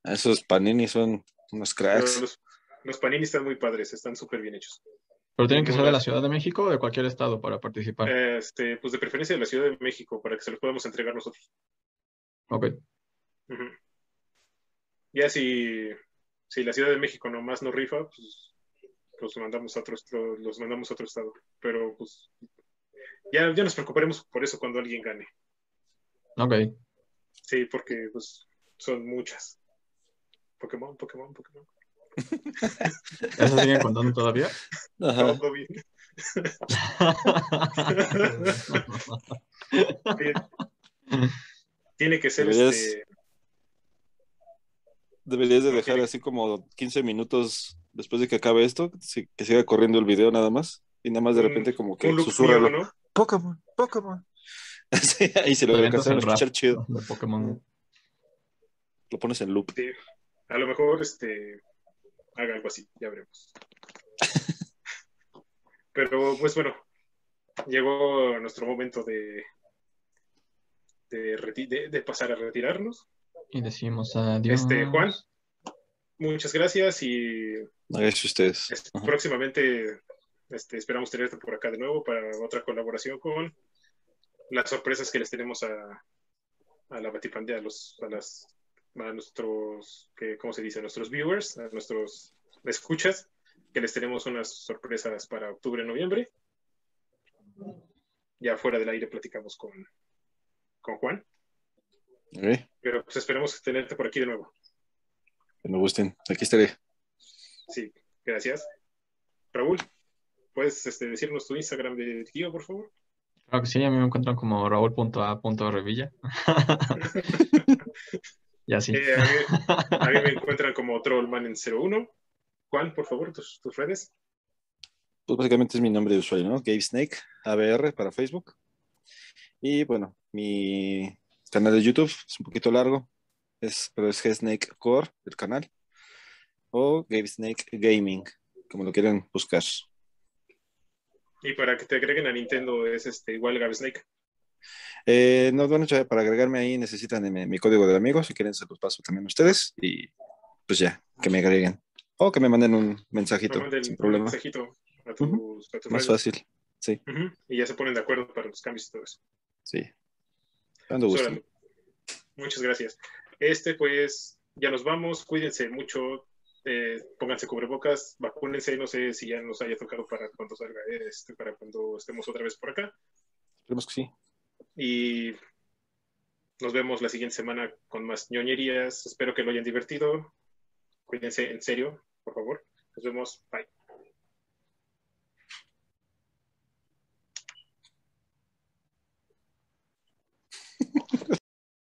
Esos panini son unos cracks. los, los Panini están muy padres, están súper bien hechos. Pero tienen que ser de la. Ciudad de México o de cualquier estado para participar. Este, pues de preferencia de la Ciudad de México, para que se los podamos entregar nosotros. Ok. Ujú. Ya si, si la Ciudad de México nomás no rifa, pues los mandamos a otro, los, mandamos a otro estado. Pero pues ya, ya nos preocuparemos por eso cuando alguien gane. Ok. Sí, porque pues son muchas. Pokémon, Pokémon, Pokémon. ¿Eso siguen contando todavía? Ajá. Todo bien. Tiene que ser Deberías- este. Deberías de dejar así como 15 minutos después de que acabe esto, que siga corriendo el video nada más. Y nada más de repente como que susurra ¿no? Pokémon, Pokémon. Sí, ahí se lo alcanzan a escuchar chido. De Pokémon. Lo pones en loop. Sí. A lo mejor este haga algo así, ya veremos. Pero pues bueno, llegó nuestro momento de de, reti- de- de pasar a retirarnos. Y decimos adiós. Este, Juan, muchas gracias y Gracias a ustedes. próximamente este, esperamos tenerte por acá de nuevo para otra colaboración con las sorpresas que les tenemos a, a la Batipandea, a los, a las a nuestros, que, ¿cómo se dice? A nuestros viewers, a nuestros escuchas, que les tenemos unas sorpresas para octubre, noviembre. ya fuera del aire platicamos con, con Juan. Pero pues esperemos tenerte por aquí de nuevo. que me gusten. Aquí estaré. Sí, gracias. Raúl, ¿puedes este, decirnos tu Instagram de tío, por favor? Claro que sí, a mí me encuentran como raúl.a.revilla. y así. Eh, a, mí, a mí me encuentran como Trollman en 01. Juan, por favor, tus, tus redes. Pues básicamente es mi nombre de usuario, ¿no? Gabe Snake, ABR para Facebook. Y bueno, mi canal de YouTube es un poquito largo, es, pero es G-Snake Core, el canal. O Gabe Snake Gaming, como lo quieran buscar. Y para que te agreguen a Nintendo es este igual Gabe Snake. Eh, no, bueno, ya para agregarme ahí necesitan mi, mi código de amigos, si quieren se los paso también a ustedes. Y pues ya, que me agreguen. O que me manden un mensajito, manden sin un problema. mensajito a tus, Ujú. a tus Más fácil, sí, Y ya se ponen de acuerdo para los cambios y todo eso. Sí. Muchas gracias. Este, pues, ya nos vamos. Cuídense mucho. eh, pónganse cubrebocas, vacúnense. No sé si ya nos haya tocado para cuando salga este, para cuando estemos otra vez por acá. Esperemos que sí. Y nos vemos la siguiente semana con más ñoñerías. Espero que lo hayan divertido. Cuídense en serio, por favor. Nos vemos. Bye.